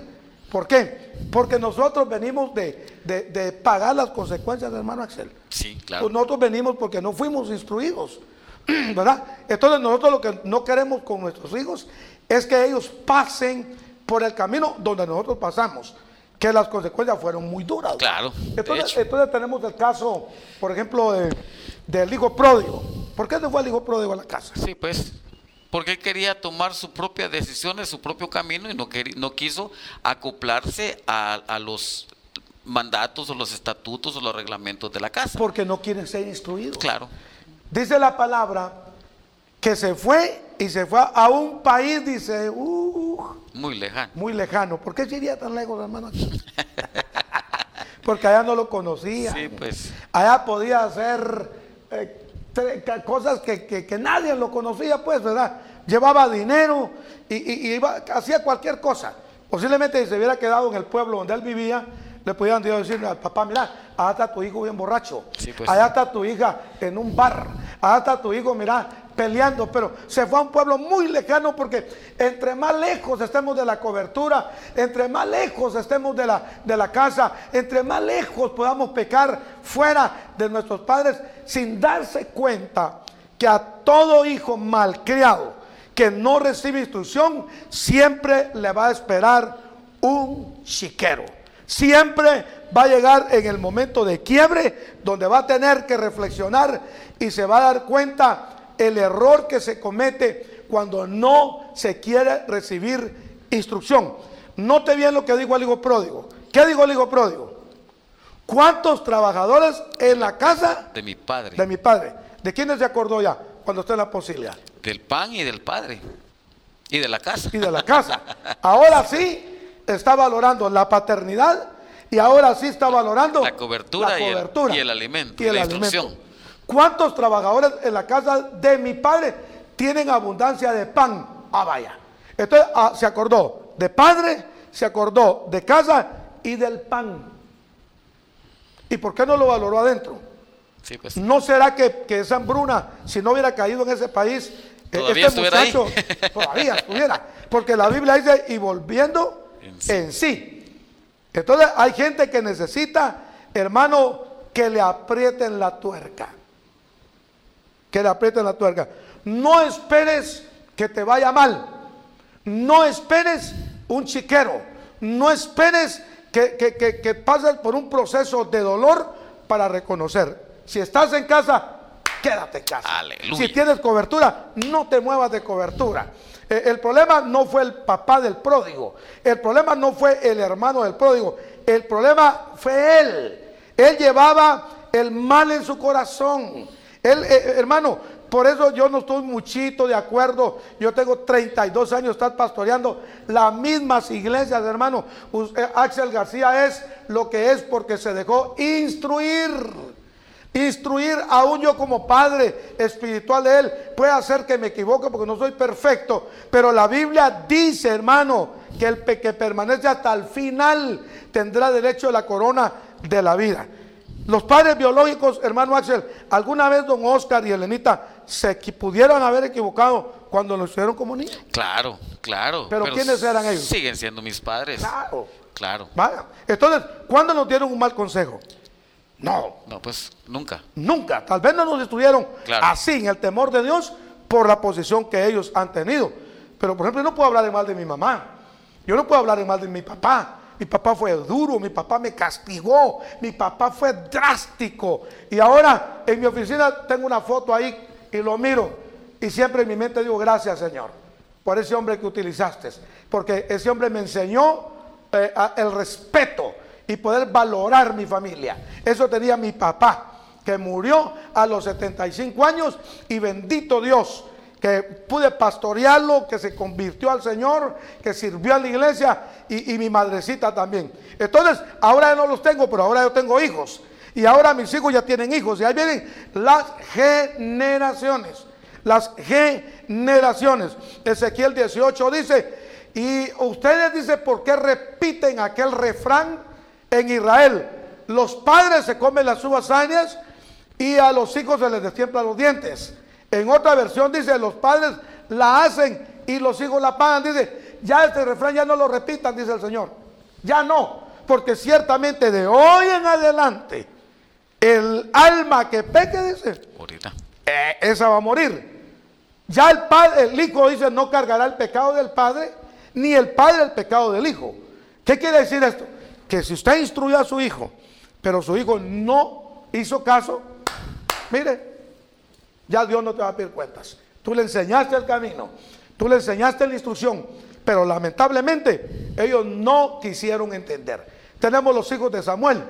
¿Por qué? Porque nosotros venimos de, pagar las consecuencias, hermano Axel. Sí, claro. Pues nosotros venimos porque no fuimos instruidos, *clears throat* ¿verdad? Entonces nosotros lo que no queremos con nuestros hijos es que ellos pasen por el camino donde nosotros pasamos que las consecuencias fueron muy duras. Claro. Entonces, entonces tenemos el caso, por ejemplo, del hijo pródigo. ¿Por qué no fue el hijo pródigo a la casa? Sí, pues, porque él quería tomar su propia decisión, su propio camino y no, no quiso acoplarse a, los mandatos o los estatutos o los reglamentos de la casa. Porque no quieren ser instruidos. Claro. Dice la palabra que se fue y se fue a un país, dice, uh, muy lejano. Muy lejano. ¿Por qué se iría tan lejos, hermano? *laughs* Porque allá no lo conocía. Sí, pues. Allá podía hacer eh, cosas que, nadie lo conocía, pues, ¿verdad? Llevaba dinero y, iba, hacía cualquier cosa. Posiblemente si se hubiera quedado en el pueblo donde él vivía, le podían decir al papá, mira, allá está tu hijo bien borracho, pues. allá está tu hija en un bar, allá está tu hijo, mira, peleando, pero se fue a un pueblo muy lejano porque entre más lejos estemos de la cobertura, entre más lejos estemos de la, de la casa, entre más lejos podamos pecar fuera de nuestros padres, sin darse cuenta que a todo hijo malcriado que no recibe instrucción, siempre le va a esperar un chiquero. Siempre va a llegar en el momento de quiebre donde va a tener que reflexionar y se va a dar cuenta el error que se comete cuando no se quiere recibir instrucción. Note bien lo que dijo el hijo pródigo. ¿Qué dijo el hijo pródigo? ¿Cuántos trabajadores en la casa? De mi padre. De mi padre. ¿De quiénes se acordó ya cuando está en la posibilidad? Del pan y del padre. Y de la casa. Y de la casa. Ahora sí está valorando la paternidad y ahora sí está valorando la cobertura, Y, el, alimento. Y, la ¿Cuántos trabajadores en la casa de mi padre tienen abundancia de pan? Ah, vaya. Entonces ah, se acordó de padre, se acordó de casa y del pan. ¿Y por qué no lo valoró adentro? Pues. ¿No será que, esa hambruna, si no hubiera caído en ese país, e-, todavía este muchacho *laughs* todavía estuviera? Porque la Biblia dice, y volviendo en sí. Entonces hay gente que necesita, hermano, que le aprieten la tuerca. Que le aprieten la tuerca. No esperes que te vaya mal. No esperes un chiquero. No esperes que, que, pases por un proceso de dolor para reconocer. Si estás en casa, quédate en casa. Si tienes cobertura, no te muevas de cobertura. Eh, el problema no fue el papá del pródigo. El problema no fue el hermano del pródigo. El problema fue él. Él llevaba el mal en su corazón. Él, eh, hermano, por eso yo no estoy muchito de acuerdo. Yo tengo 32 años, estar pastoreando las mismas iglesias, hermano. Eh, Axel García es lo que es porque se dejó instruir. Instruir aún yo como padre espiritual de él. Puede hacer que me equivoque porque no soy perfecto. Pero la Biblia dice, hermano, que el que permanece hasta el final tendrá derecho a la corona de la vida. Los padres biológicos, hermano Axel, alguna vez don Oscar y Elenita se pudieron haber equivocado cuando los hicieron como niños. Claro, claro. Pero, ¿quiénes eran ellos? Siguen siendo mis padres. Claro. Claro. Vaya. Entonces, ¿cuándo nos dieron un mal consejo? No. No, pues nunca. Nunca. Tal vez no nos estuvieron así en el temor de Dios por la posición que ellos han tenido. Pero, por ejemplo, yo no puedo hablar de mal de mi mamá. Yo no puedo hablar de mal de mi papá. Mi papá fue duro, mi papá me castigó, mi papá fue drástico. Y ahora en mi oficina tengo una foto ahí y lo miro. Y siempre en mi mente digo, gracias Señor, por ese hombre que utilizaste. Porque ese hombre me enseñó eh, el respeto y poder valorar mi familia. Eso tenía mi papá, que murió a los 75 años y bendito Dios que pude pastorearlo, que se convirtió al Señor, que sirvió a la iglesia y, mi madrecita también. Entonces, ahora no los tengo, pero ahora yo tengo hijos. Y ahora mis hijos ya tienen hijos. Y ahí vienen las generaciones. Las generaciones. Ezequiel 18 dice, y ustedes dicen, ¿por qué repiten aquel refrán en Israel? Los padres se comen las uvas y a los hijos se les destiemplan los dientes. En otra versión dice, los padres la hacen y los hijos la pagan. Dice, ya este refrán ya no lo repitan, dice el Señor. Ya no, porque ciertamente de hoy en adelante, el alma que peque, dice, eh, esa va a morir. Ya el padre, el hijo dice, no cargará el pecado del padre, ni el padre el pecado del hijo. ¿Qué quiere decir esto? Que si usted instruyó a su hijo, pero su hijo no hizo caso, mire, ya Dios no te va a pedir cuentas. Tú le enseñaste el camino, tú le enseñaste la instrucción, pero lamentablemente ellos no quisieron entender. Tenemos los hijos de Samuel.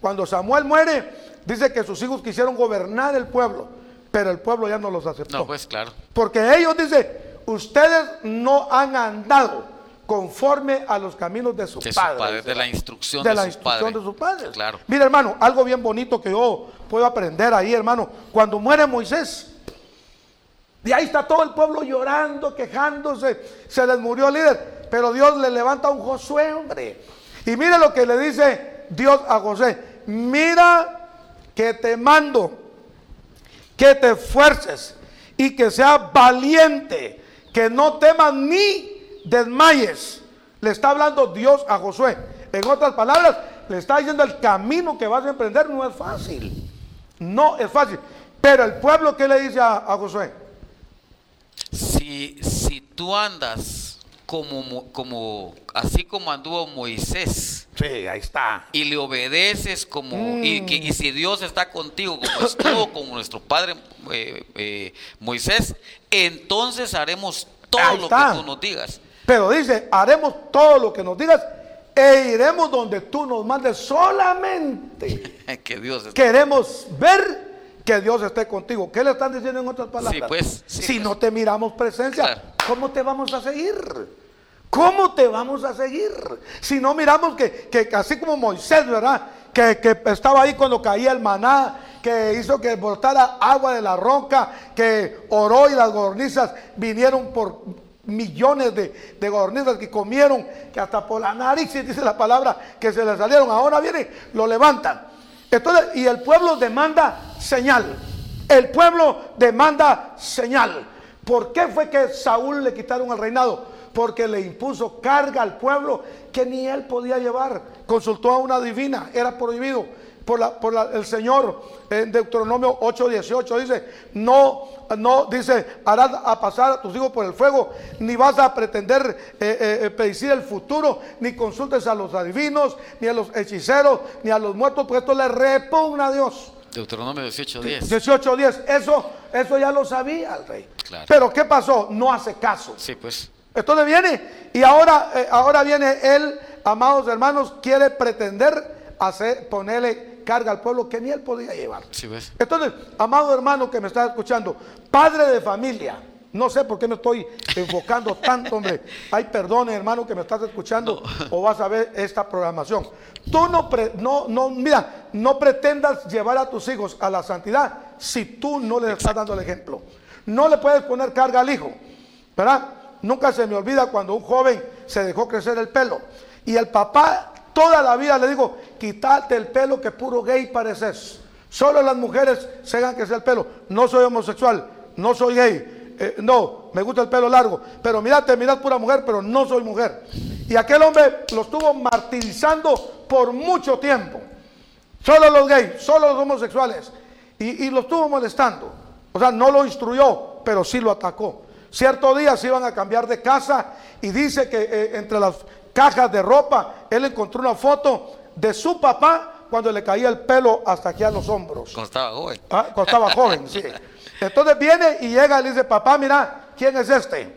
Cuando Samuel muere, dice que sus hijos quisieron gobernar el pueblo, pero el pueblo ya no los aceptó. No, pues claro. Porque ellos dice, ustedes no han andado conforme a los caminos de sus padres. de la instrucción de, la instrucción de sus padres. Claro. Mira, hermano, algo bien bonito que yo puedo aprender ahí, hermano. Cuando muere Moisés, y ahí está todo el pueblo llorando, quejándose, se les murió el líder, pero Dios le levanta a un Josué, hombre. Y mira lo que le dice Dios a José, mira que te mando, que te esfuerces y que seas valiente, que no temas ni desmayes. Le está hablando Dios a Josué. En otras palabras, le está diciendo el camino que vas a emprender no es fácil. No es fácil. Pero el pueblo, ¿qué le dice a, Josué? Si, si tú andas como, como, así como anduvo Moisés. Sí, ahí está. Y le obedeces como, y, que, y si Dios está contigo, como estuvo *coughs* con nuestro padre eh, eh, Moisés, entonces haremos todo lo que tú nos digas. Pero dice, haremos todo lo que nos digas e iremos donde tú nos mandes solamente. *laughs* que Dios Queremos ver que Dios esté contigo. ¿Qué le están diciendo en otras palabras? Sí, pues, si no te miramos presencia, ¿cómo te vamos a seguir? ¿Cómo te vamos a seguir? Si no miramos que, que así como Moisés, ¿verdad? Que, que, estaba ahí cuando caía el maná, que hizo que brotara agua de la roca, que oró y las gornizas vinieron por millones de, de que comieron, que hasta por la nariz, dice la palabra, que se le salieron. Ahora viene, lo levantan. Entonces, y el pueblo demanda señal. El pueblo demanda señal. ¿Por qué fue que Saúl le quitaron el reinado? Porque le impuso carga al pueblo que ni él podía llevar. Consultó a una divina, era prohibido. Por, la, por el Señor en Deuteronomio 8:18 dice, no, no, dice, harás a pasar a tus hijos por el fuego, ni vas a pretender eh, eh, predecir el futuro, ni consultes a los adivinos, ni a los hechiceros, ni a los muertos, porque esto le repugna a Dios. Deuteronomio 18:10. 18:10, eso, eso ya lo sabía el rey. Pero ¿qué pasó? No hace caso. Sí, pues. Entonces viene y ahora, eh, ahora viene él, amados hermanos, quiere pretender hacer, ponerle carga al pueblo que ni él podía llevar. Sí. Entonces, amado hermano que me está escuchando, padre de familia, no sé por qué me estoy enfocando tanto, hombre. Ay, perdone, hermano, que me estás escuchando o vas a ver esta programación. Tú no, no, no, mira, no pretendas llevar a tus hijos a la santidad si tú no les estás dando el ejemplo. No le puedes poner carga al hijo, ¿verdad? Nunca se me olvida cuando un joven se dejó crecer el pelo y el papá toda la vida le dijo, quítate el pelo que puro gay pareces. Solo las mujeres se hagan crecer el pelo. No soy homosexual, no soy gay. Eh, no, me gusta el pelo largo. Pero mirate, mirad pura mujer, pero no soy mujer. Y aquel hombre lo estuvo martirizando por mucho tiempo. Solo los gays, solo los homosexuales. Y, y lo estuvo molestando. O sea, no lo instruyó, pero sí lo atacó. Cierto día se iban a cambiar de casa y dice que eh, entre las cajas de ropa él encontró una foto de su papá cuando le caía el pelo hasta aquí a los hombros. Cuando estaba joven. Ah, cuando estaba joven, sí. Entonces viene y llega y le dice, papá, mira, ¿quién es este?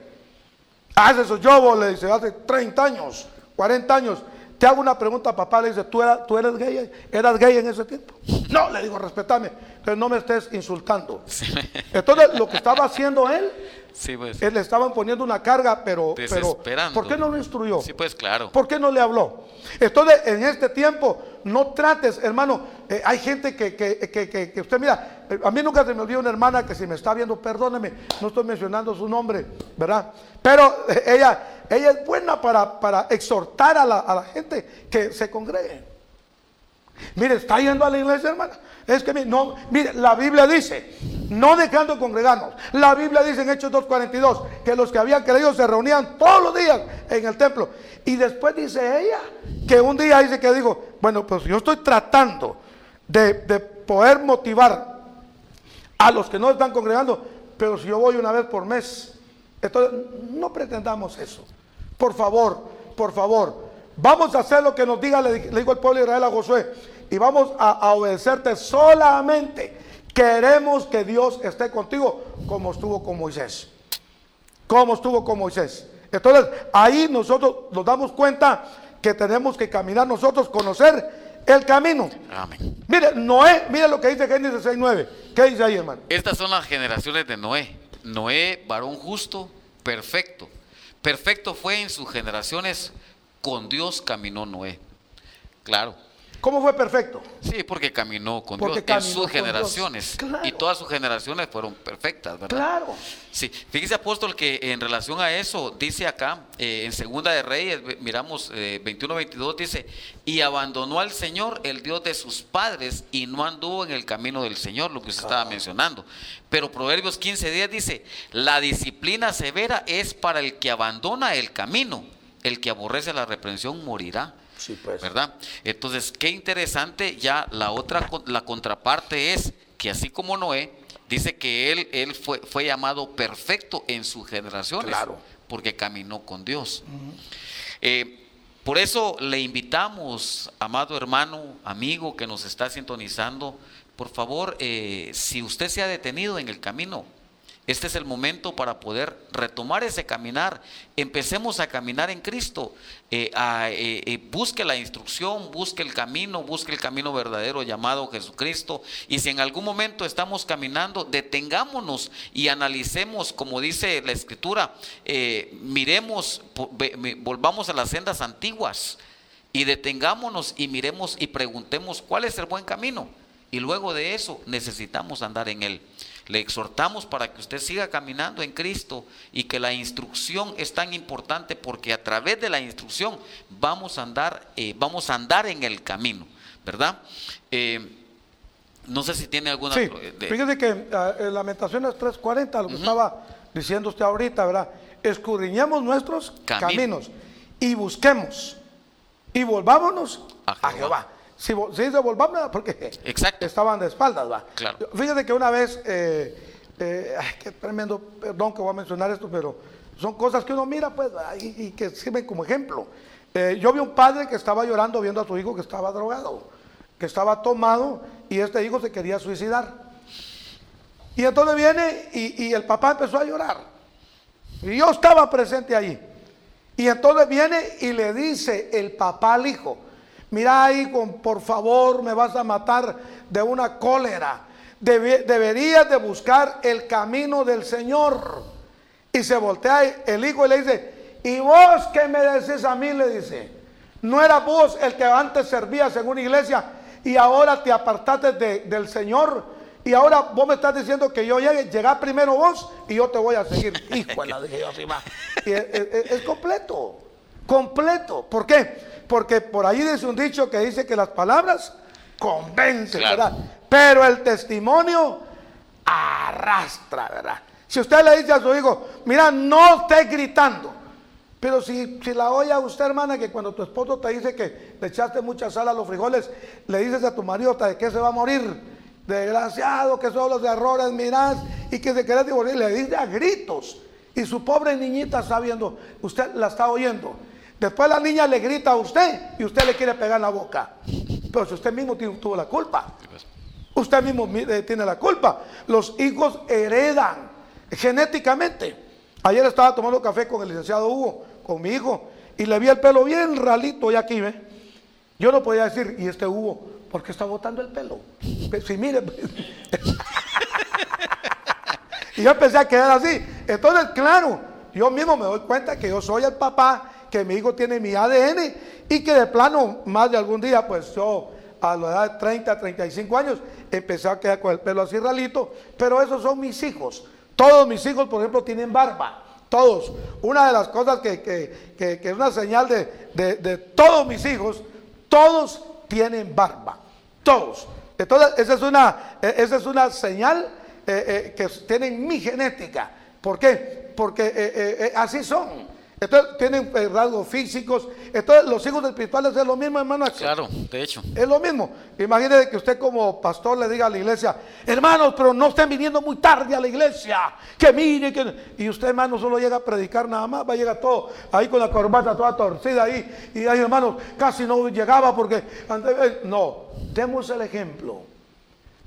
Ah, ese soy yo, le dice, hace 30 años, 40 años. Te hago una pregunta, papá, le dice, ¿tú, ¿tú eres gay? ¿Eras gay en ese tiempo? No, le digo, respetame, pero no me estés insultando. Entonces, lo que estaba haciendo él pues. Él le estaban poniendo una carga, pero, pero ¿por qué no lo instruyó? Sí, pues claro. ¿Por qué no le habló? Entonces, en este tiempo, no trates, hermano, eh, hay gente que, que, que, que, usted mira, a mí nunca se me olvidó una hermana que si me está viendo, perdóneme, no estoy mencionando su nombre, ¿verdad? Pero eh, ella, ella es buena para, para exhortar a la, a la gente que se congregue. Mire, está yendo a la iglesia, hermana. Es que, no, mire, la Biblia dice, no dejando congregarnos. La Biblia dice en Hechos 2.42 que los que habían creído se reunían todos los días en el templo. Y después dice ella que un día dice que dijo, bueno, pues yo estoy tratando de, de poder motivar a los que no están congregando, pero si yo voy una vez por mes, entonces no pretendamos eso. Por favor, por favor, vamos a hacer lo que nos diga, le, digo al pueblo de Israel a Josué, y vamos a obedecerte solamente Queremos que Dios esté contigo como estuvo con Moisés. Como estuvo con Moisés. Entonces, ahí nosotros nos damos cuenta que tenemos que caminar nosotros, conocer el camino. Amén. Mire, Noé, mire lo que dice Génesis 6.9. ¿Qué dice ahí, hermano? Estas son las generaciones de Noé. Noé, varón justo, perfecto. Perfecto fue en sus generaciones, con Dios caminó Noé. Claro. ¿Cómo fue perfecto? Sí, porque caminó con Dios en sus generaciones. Y todas sus generaciones fueron perfectas, ¿verdad? Claro. Sí, fíjese apóstol que en relación a eso, dice acá, eh, en Segunda de Reyes, miramos 21-22, eh, dice, y abandonó al Señor, el Dios de sus padres, y no anduvo en el camino del Señor, lo que usted estaba mencionando. Pero Proverbios 15-10 dice, la disciplina severa es para el que abandona el camino, el que aborrece la reprensión morirá. Sí, pues. ¿Verdad? Entonces, qué interesante, ya la otra, la contraparte es que así como Noé, dice que él, él fue, fue llamado perfecto en sus generaciones, claro. porque caminó con Dios. Eh, por eso le invitamos, amado hermano, amigo que nos está sintonizando, por favor, eh, si usted se ha detenido en el camino, este es el momento para poder retomar ese caminar. Empecemos a caminar en Cristo. Eh, eh, eh, busque la instrucción, busque el camino, busque el camino verdadero llamado Jesucristo. Y si en algún momento estamos caminando, detengámonos y analicemos, como dice la Escritura, miremos, volvamos a las sendas antiguas y detengámonos y miremos y preguntemos cuál es el buen camino. Y luego de eso necesitamos andar en él. Le exhortamos para que usted siga caminando en Cristo y que la instrucción es tan importante porque a través de la instrucción vamos a andar, eh, vamos a andar en el camino, ¿verdad? Eh, no sé si tiene alguna... Sí, eh, fíjese que en Lamentaciones 3.40, lo que estaba diciendo usted ahorita, ¿verdad? Escudriñemos nuestros caminos y busquemos y volvámonos a Jehová. Si, si dice volvamos, porque Exacto. estaban de espaldas, va. Claro. Fíjate que una vez, eh, eh, ay, qué tremendo, perdón que voy a mencionar esto, pero son cosas que uno mira, pues, y que sirven como ejemplo. Eh, yo vi un padre que estaba llorando viendo a su hijo que estaba drogado, que estaba tomado, y este hijo se quería suicidar. Y entonces viene y, y el papá empezó a llorar. Y yo estaba presente allí. Y entonces viene y le dice el papá al hijo, mira hijo, por favor me vas a matar de una cólera. Debe- deberías de buscar el camino del Señor. Y se voltea el hijo y le dice, ¿y vos qué me decís a mí? Le dice, ¿no era vos el que antes servías en una iglesia y ahora te apartaste de- del Señor? Y ahora vos me estás diciendo que yo llegue, llegá primero vos y yo te voy a seguir. *laughs* Hijo, la dije yo así va. Y es, es- es completo, completo. ¿Por qué? Porque por ahí dice un dicho que dice que las palabras convencen, Claro. ¿verdad? Pero el testimonio arrastra, ¿verdad? Si usted le dice a su hijo, mira, no estés gritando. Pero si, si la oye a usted, hermana, que cuando tu esposo te dice que le echaste mucha sal a los frijoles, le dices a tu marido hasta de que se va a morir. Desgraciado, que son los errores, mirás, y que se quiere divorciar, le dice a gritos. Y su pobre niñita está viendo, usted la está oyendo. Después la niña le grita a usted y usted le quiere pegar la boca. Pero si usted mismo tuvo la culpa. Usted mismo mi- eh, tiene la culpa. Los hijos heredan genéticamente. Ayer estaba tomando café con el licenciado Hugo, con mi hijo, y le vi el pelo bien ralito y aquí, ¿ve? Yo no podía decir, ¿y este Hugo? ¿Por qué está botando el pelo? Si mire. *laughs* y yo empecé a quedar así. Entonces, claro, yo mismo me doy cuenta que yo soy el papá, que mi hijo tiene mi ADN y que de plano, más de algún día, pues yo a la edad de 30, 35 años, empecé a quedar con el pelo así ralito, pero esos son mis hijos. Todos mis hijos, por ejemplo, tienen barba. Todos. Una de las cosas que, que- que- que es una señal de, de- de todos mis hijos, todos tienen barba. Todos. Entonces, esa es una, eh, esa es una señal eh, eh, que tienen mi genética. ¿Por qué? Porque eh, así son. Entonces, tienen eh, rasgos físicos. Entonces, los hijos espirituales es lo mismo, hermano. Claro, de hecho. Es lo mismo. Imagínese que usted como pastor le diga a la iglesia, hermanos, pero no estén viniendo muy tarde a la iglesia. Que mire, que... Y usted, hermano, solo llega a predicar nada más. Va a llegar todo ahí con la corbata toda torcida ahí. Y ahí, hermanos, casi no llegaba porque... eh, No, demos el ejemplo.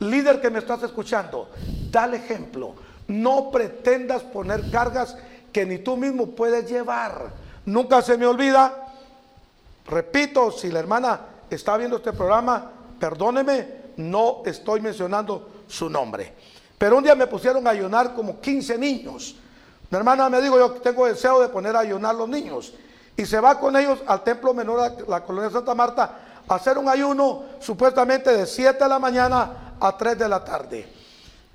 Líder que me estás escuchando, da el ejemplo. No pretendas poner cargas que ni tú mismo puedes llevar. Nunca se me olvida Repito, si la hermana está viendo este programa, perdóneme, no estoy mencionando su nombre. Pero un día me pusieron a ayunar como 15 niños. Mi hermana me dijo, yo tengo deseo de poner a ayunar los niños. Y se va con ellos al templo menor de la colonia Santa Marta a hacer un ayuno supuestamente de 7 de la mañana a 3 de la tarde.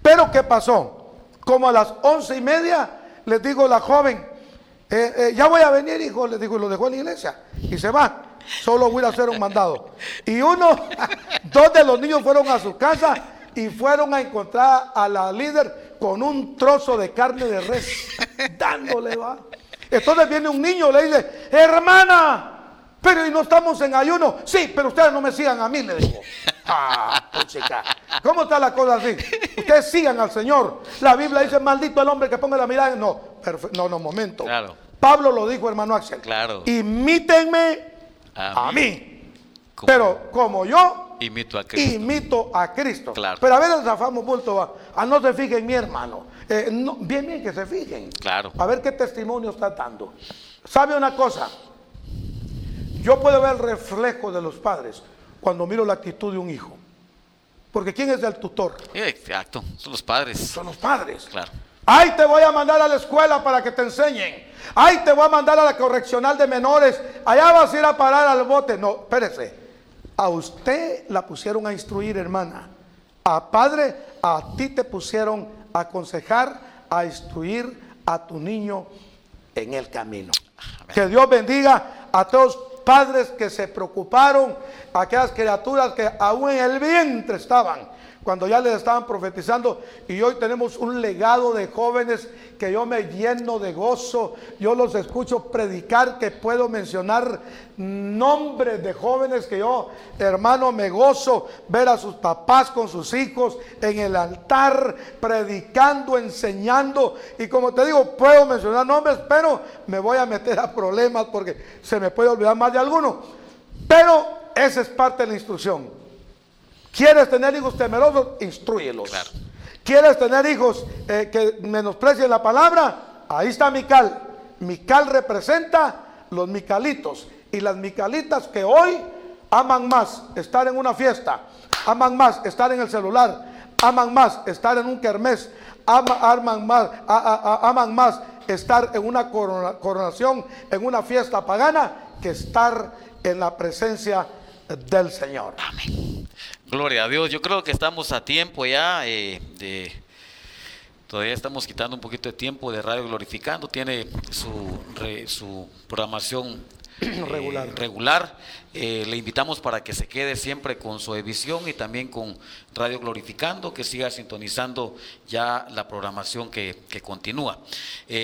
Pero ¿qué pasó? Como a las once y media, les digo la joven, eh, eh, ya voy a venir, hijo, le digo, y lo dejó en la iglesia. Y se va. Solo voy a hacer un mandado. Y uno, *laughs* dos de los niños fueron a su casa y fueron a encontrar a la líder con un trozo de carne de res, *laughs* dándole, va. Entonces viene un niño, le dice, hermana, pero y no estamos en ayuno. Sí, pero ustedes no me sigan a mí, le digo. Ah. ¿Cómo está la cosa así? Ustedes sigan al Señor. La Biblia dice, maldito el hombre que ponga la mirada. en-". No, no, no, momento. Claro. Pablo lo dijo, hermano Axel. Claro. Imítenme A a mí. mí. Como Pero como yo Imito a Cristo. imito a Cristo. Claro. Pero a veces zafamos bulto. va. Ah, no se fijen, mi hermano. Eh, no, bien, bien que se fijen. Claro. A ver qué testimonio está dando. ¿Sabe una cosa? Yo puedo ver el reflejo de los padres cuando miro la actitud de un hijo. Porque ¿quién es el tutor? Exacto, son los padres. Son los padres. Claro. Ay, te voy a mandar a la escuela para que te enseñen. Ay, te voy a mandar a la correccional de menores. Allá vas a ir a parar al bote. No, espérese. A usted la pusieron a instruir, hermana. A padre, a ti te pusieron a aconsejar, a instruir a tu niño en el camino. Que Dios bendiga a todos padres que se preocuparon, aquellas criaturas que aún en el vientre estaban, cuando ya les estaban profetizando y hoy tenemos un legado de jóvenes que yo me lleno de gozo. Yo los escucho predicar que puedo mencionar nombres de jóvenes que yo, hermano, me gozo ver a sus papás con sus hijos en el altar predicando, enseñando y como te digo, puedo mencionar nombres, pero me voy a meter a problemas porque se me puede olvidar más de alguno. Pero esa es parte de la instrucción. ¿Quieres tener hijos temerosos? Instruyelos. ¿Quieres tener hijos eh, que menosprecien la palabra? Ahí está Mical. Mical representa los micalitos. Y las micalitas que hoy aman más estar en una fiesta, aman más estar en el celular, aman más estar en un kermés, aman, más, aman más estar en una coronación, en una fiesta pagana, que estar en la presencia del Señor. Amén. Gloria a Dios. Yo creo que estamos a tiempo ya eh, de... Todavía estamos quitando un poquito de tiempo de Radio Glorificando. Tiene su, su programación regular. Eh, regular. Eh, le invitamos para que se quede siempre con su edición y también con Radio Glorificando, que siga sintonizando ya la programación que, que continúa.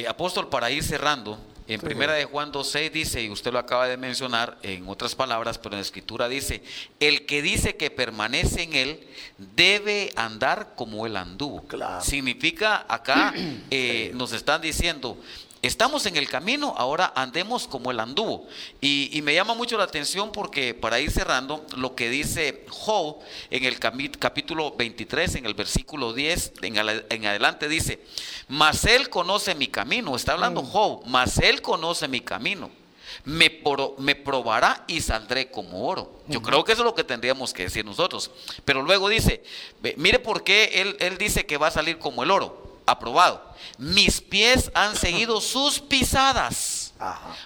Apóstol, para ir cerrando, en primera de Juan 2.6 dice, y usted lo acaba de mencionar en otras palabras, pero en la escritura dice, el que dice que permanece en él debe andar como él anduvo. Significa acá, *clears throat* eh, nos están diciendo, Estamos en el camino, ahora andemos como el anduvo. Y, me llama mucho la atención porque para ir cerrando, lo que dice Job en el capítulo 23, en el versículo 10, en, adelante dice, mas él conoce mi camino, está hablando mm. Job, mas él conoce mi camino. Me, me, probará y saldré como oro. Yo creo que eso es lo que tendríamos que decir nosotros. Pero luego dice, mire por qué él, él dice que va a salir como el oro aprobado. Mis pies han seguido *laughs* sus pisadas.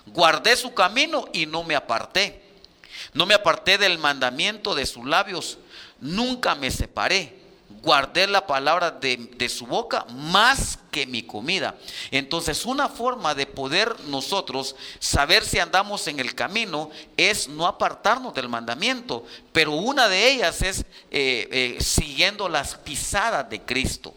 Guardé su camino y no me aparté. No me aparté del mandamiento de sus labios. Nunca me separé. Guardé la palabra de, de, su boca más que mi comida. Entonces, una forma de poder nosotros saber si andamos en el camino es no apartarnos del mandamiento, pero una de ellas es eh, eh, siguiendo las pisadas de Cristo.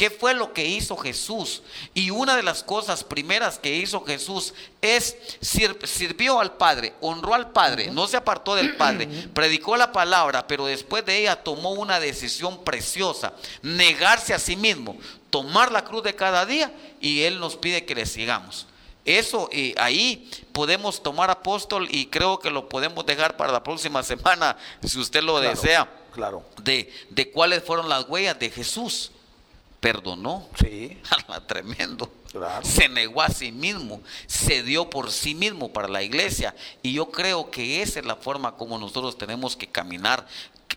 ¿Qué fue lo que hizo Jesús? Y una de las cosas primeras que hizo Jesús es sirvió al Padre, honró al Padre, no se apartó del Padre, predicó la palabra, pero después de ella tomó una decisión preciosa, negarse a sí mismo, tomar la cruz de cada día y Él nos pide que le sigamos. Eso y ahí podemos tomar apóstol y creo que lo podemos dejar para la próxima semana, si usted lo desea. Claro. De, de cuáles fueron las huellas de Jesús perdonó. Sí. *laughs* Tremendo. Se negó a sí mismo, se dio por sí mismo para la iglesia. Y yo creo que esa es la forma como nosotros tenemos que caminar,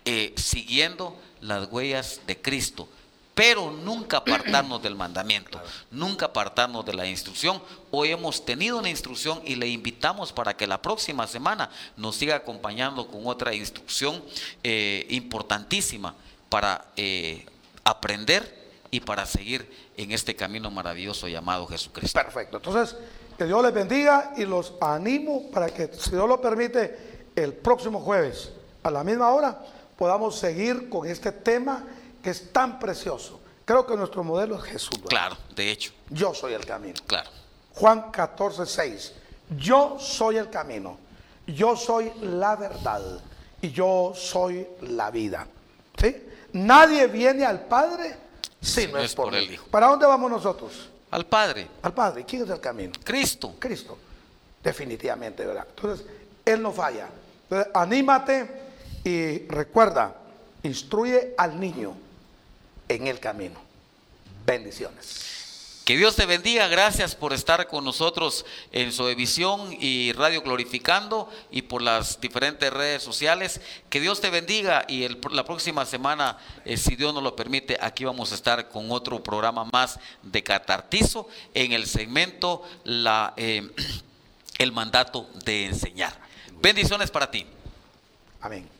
eh, siguiendo las huellas de Cristo. Pero nunca *clears throat* apartarnos del mandamiento, nunca apartarnos de la instrucción. Hoy hemos tenido una instrucción y le invitamos para que la próxima semana nos siga acompañando con otra instrucción eh, importantísima para eh, aprender y para seguir en este camino maravilloso llamado Jesucristo. Perfecto. Entonces, que Dios les bendiga y los animo para que, si Dios lo permite, el próximo jueves a la misma hora podamos seguir con este tema que es tan precioso. Creo que nuestro modelo es Jesús. Claro, de hecho. Yo soy el camino. Claro. Juan 14, 6. Yo soy el camino. Yo soy la verdad. Y yo soy la vida. ¿Sí? Nadie viene al Padre Sí, no, es, por, el Hijo. ¿Para dónde vamos nosotros? Al Padre. Al Padre. ¿Quién es el camino? Cristo. Cristo. Definitivamente, ¿verdad? Entonces, Él no falla. Entonces, anímate y recuerda, instruye al niño en el camino. Bendiciones. Que Dios te bendiga, gracias por estar con nosotros en Sodevisión y Radio Glorificando y por las diferentes redes sociales. Que Dios te bendiga y la próxima semana, eh, si Dios nos lo permite, aquí vamos a estar con otro programa más de Catartizo en el segmento la, eh, *clears throat* El mandato de enseñar. Bendiciones para ti. Amén.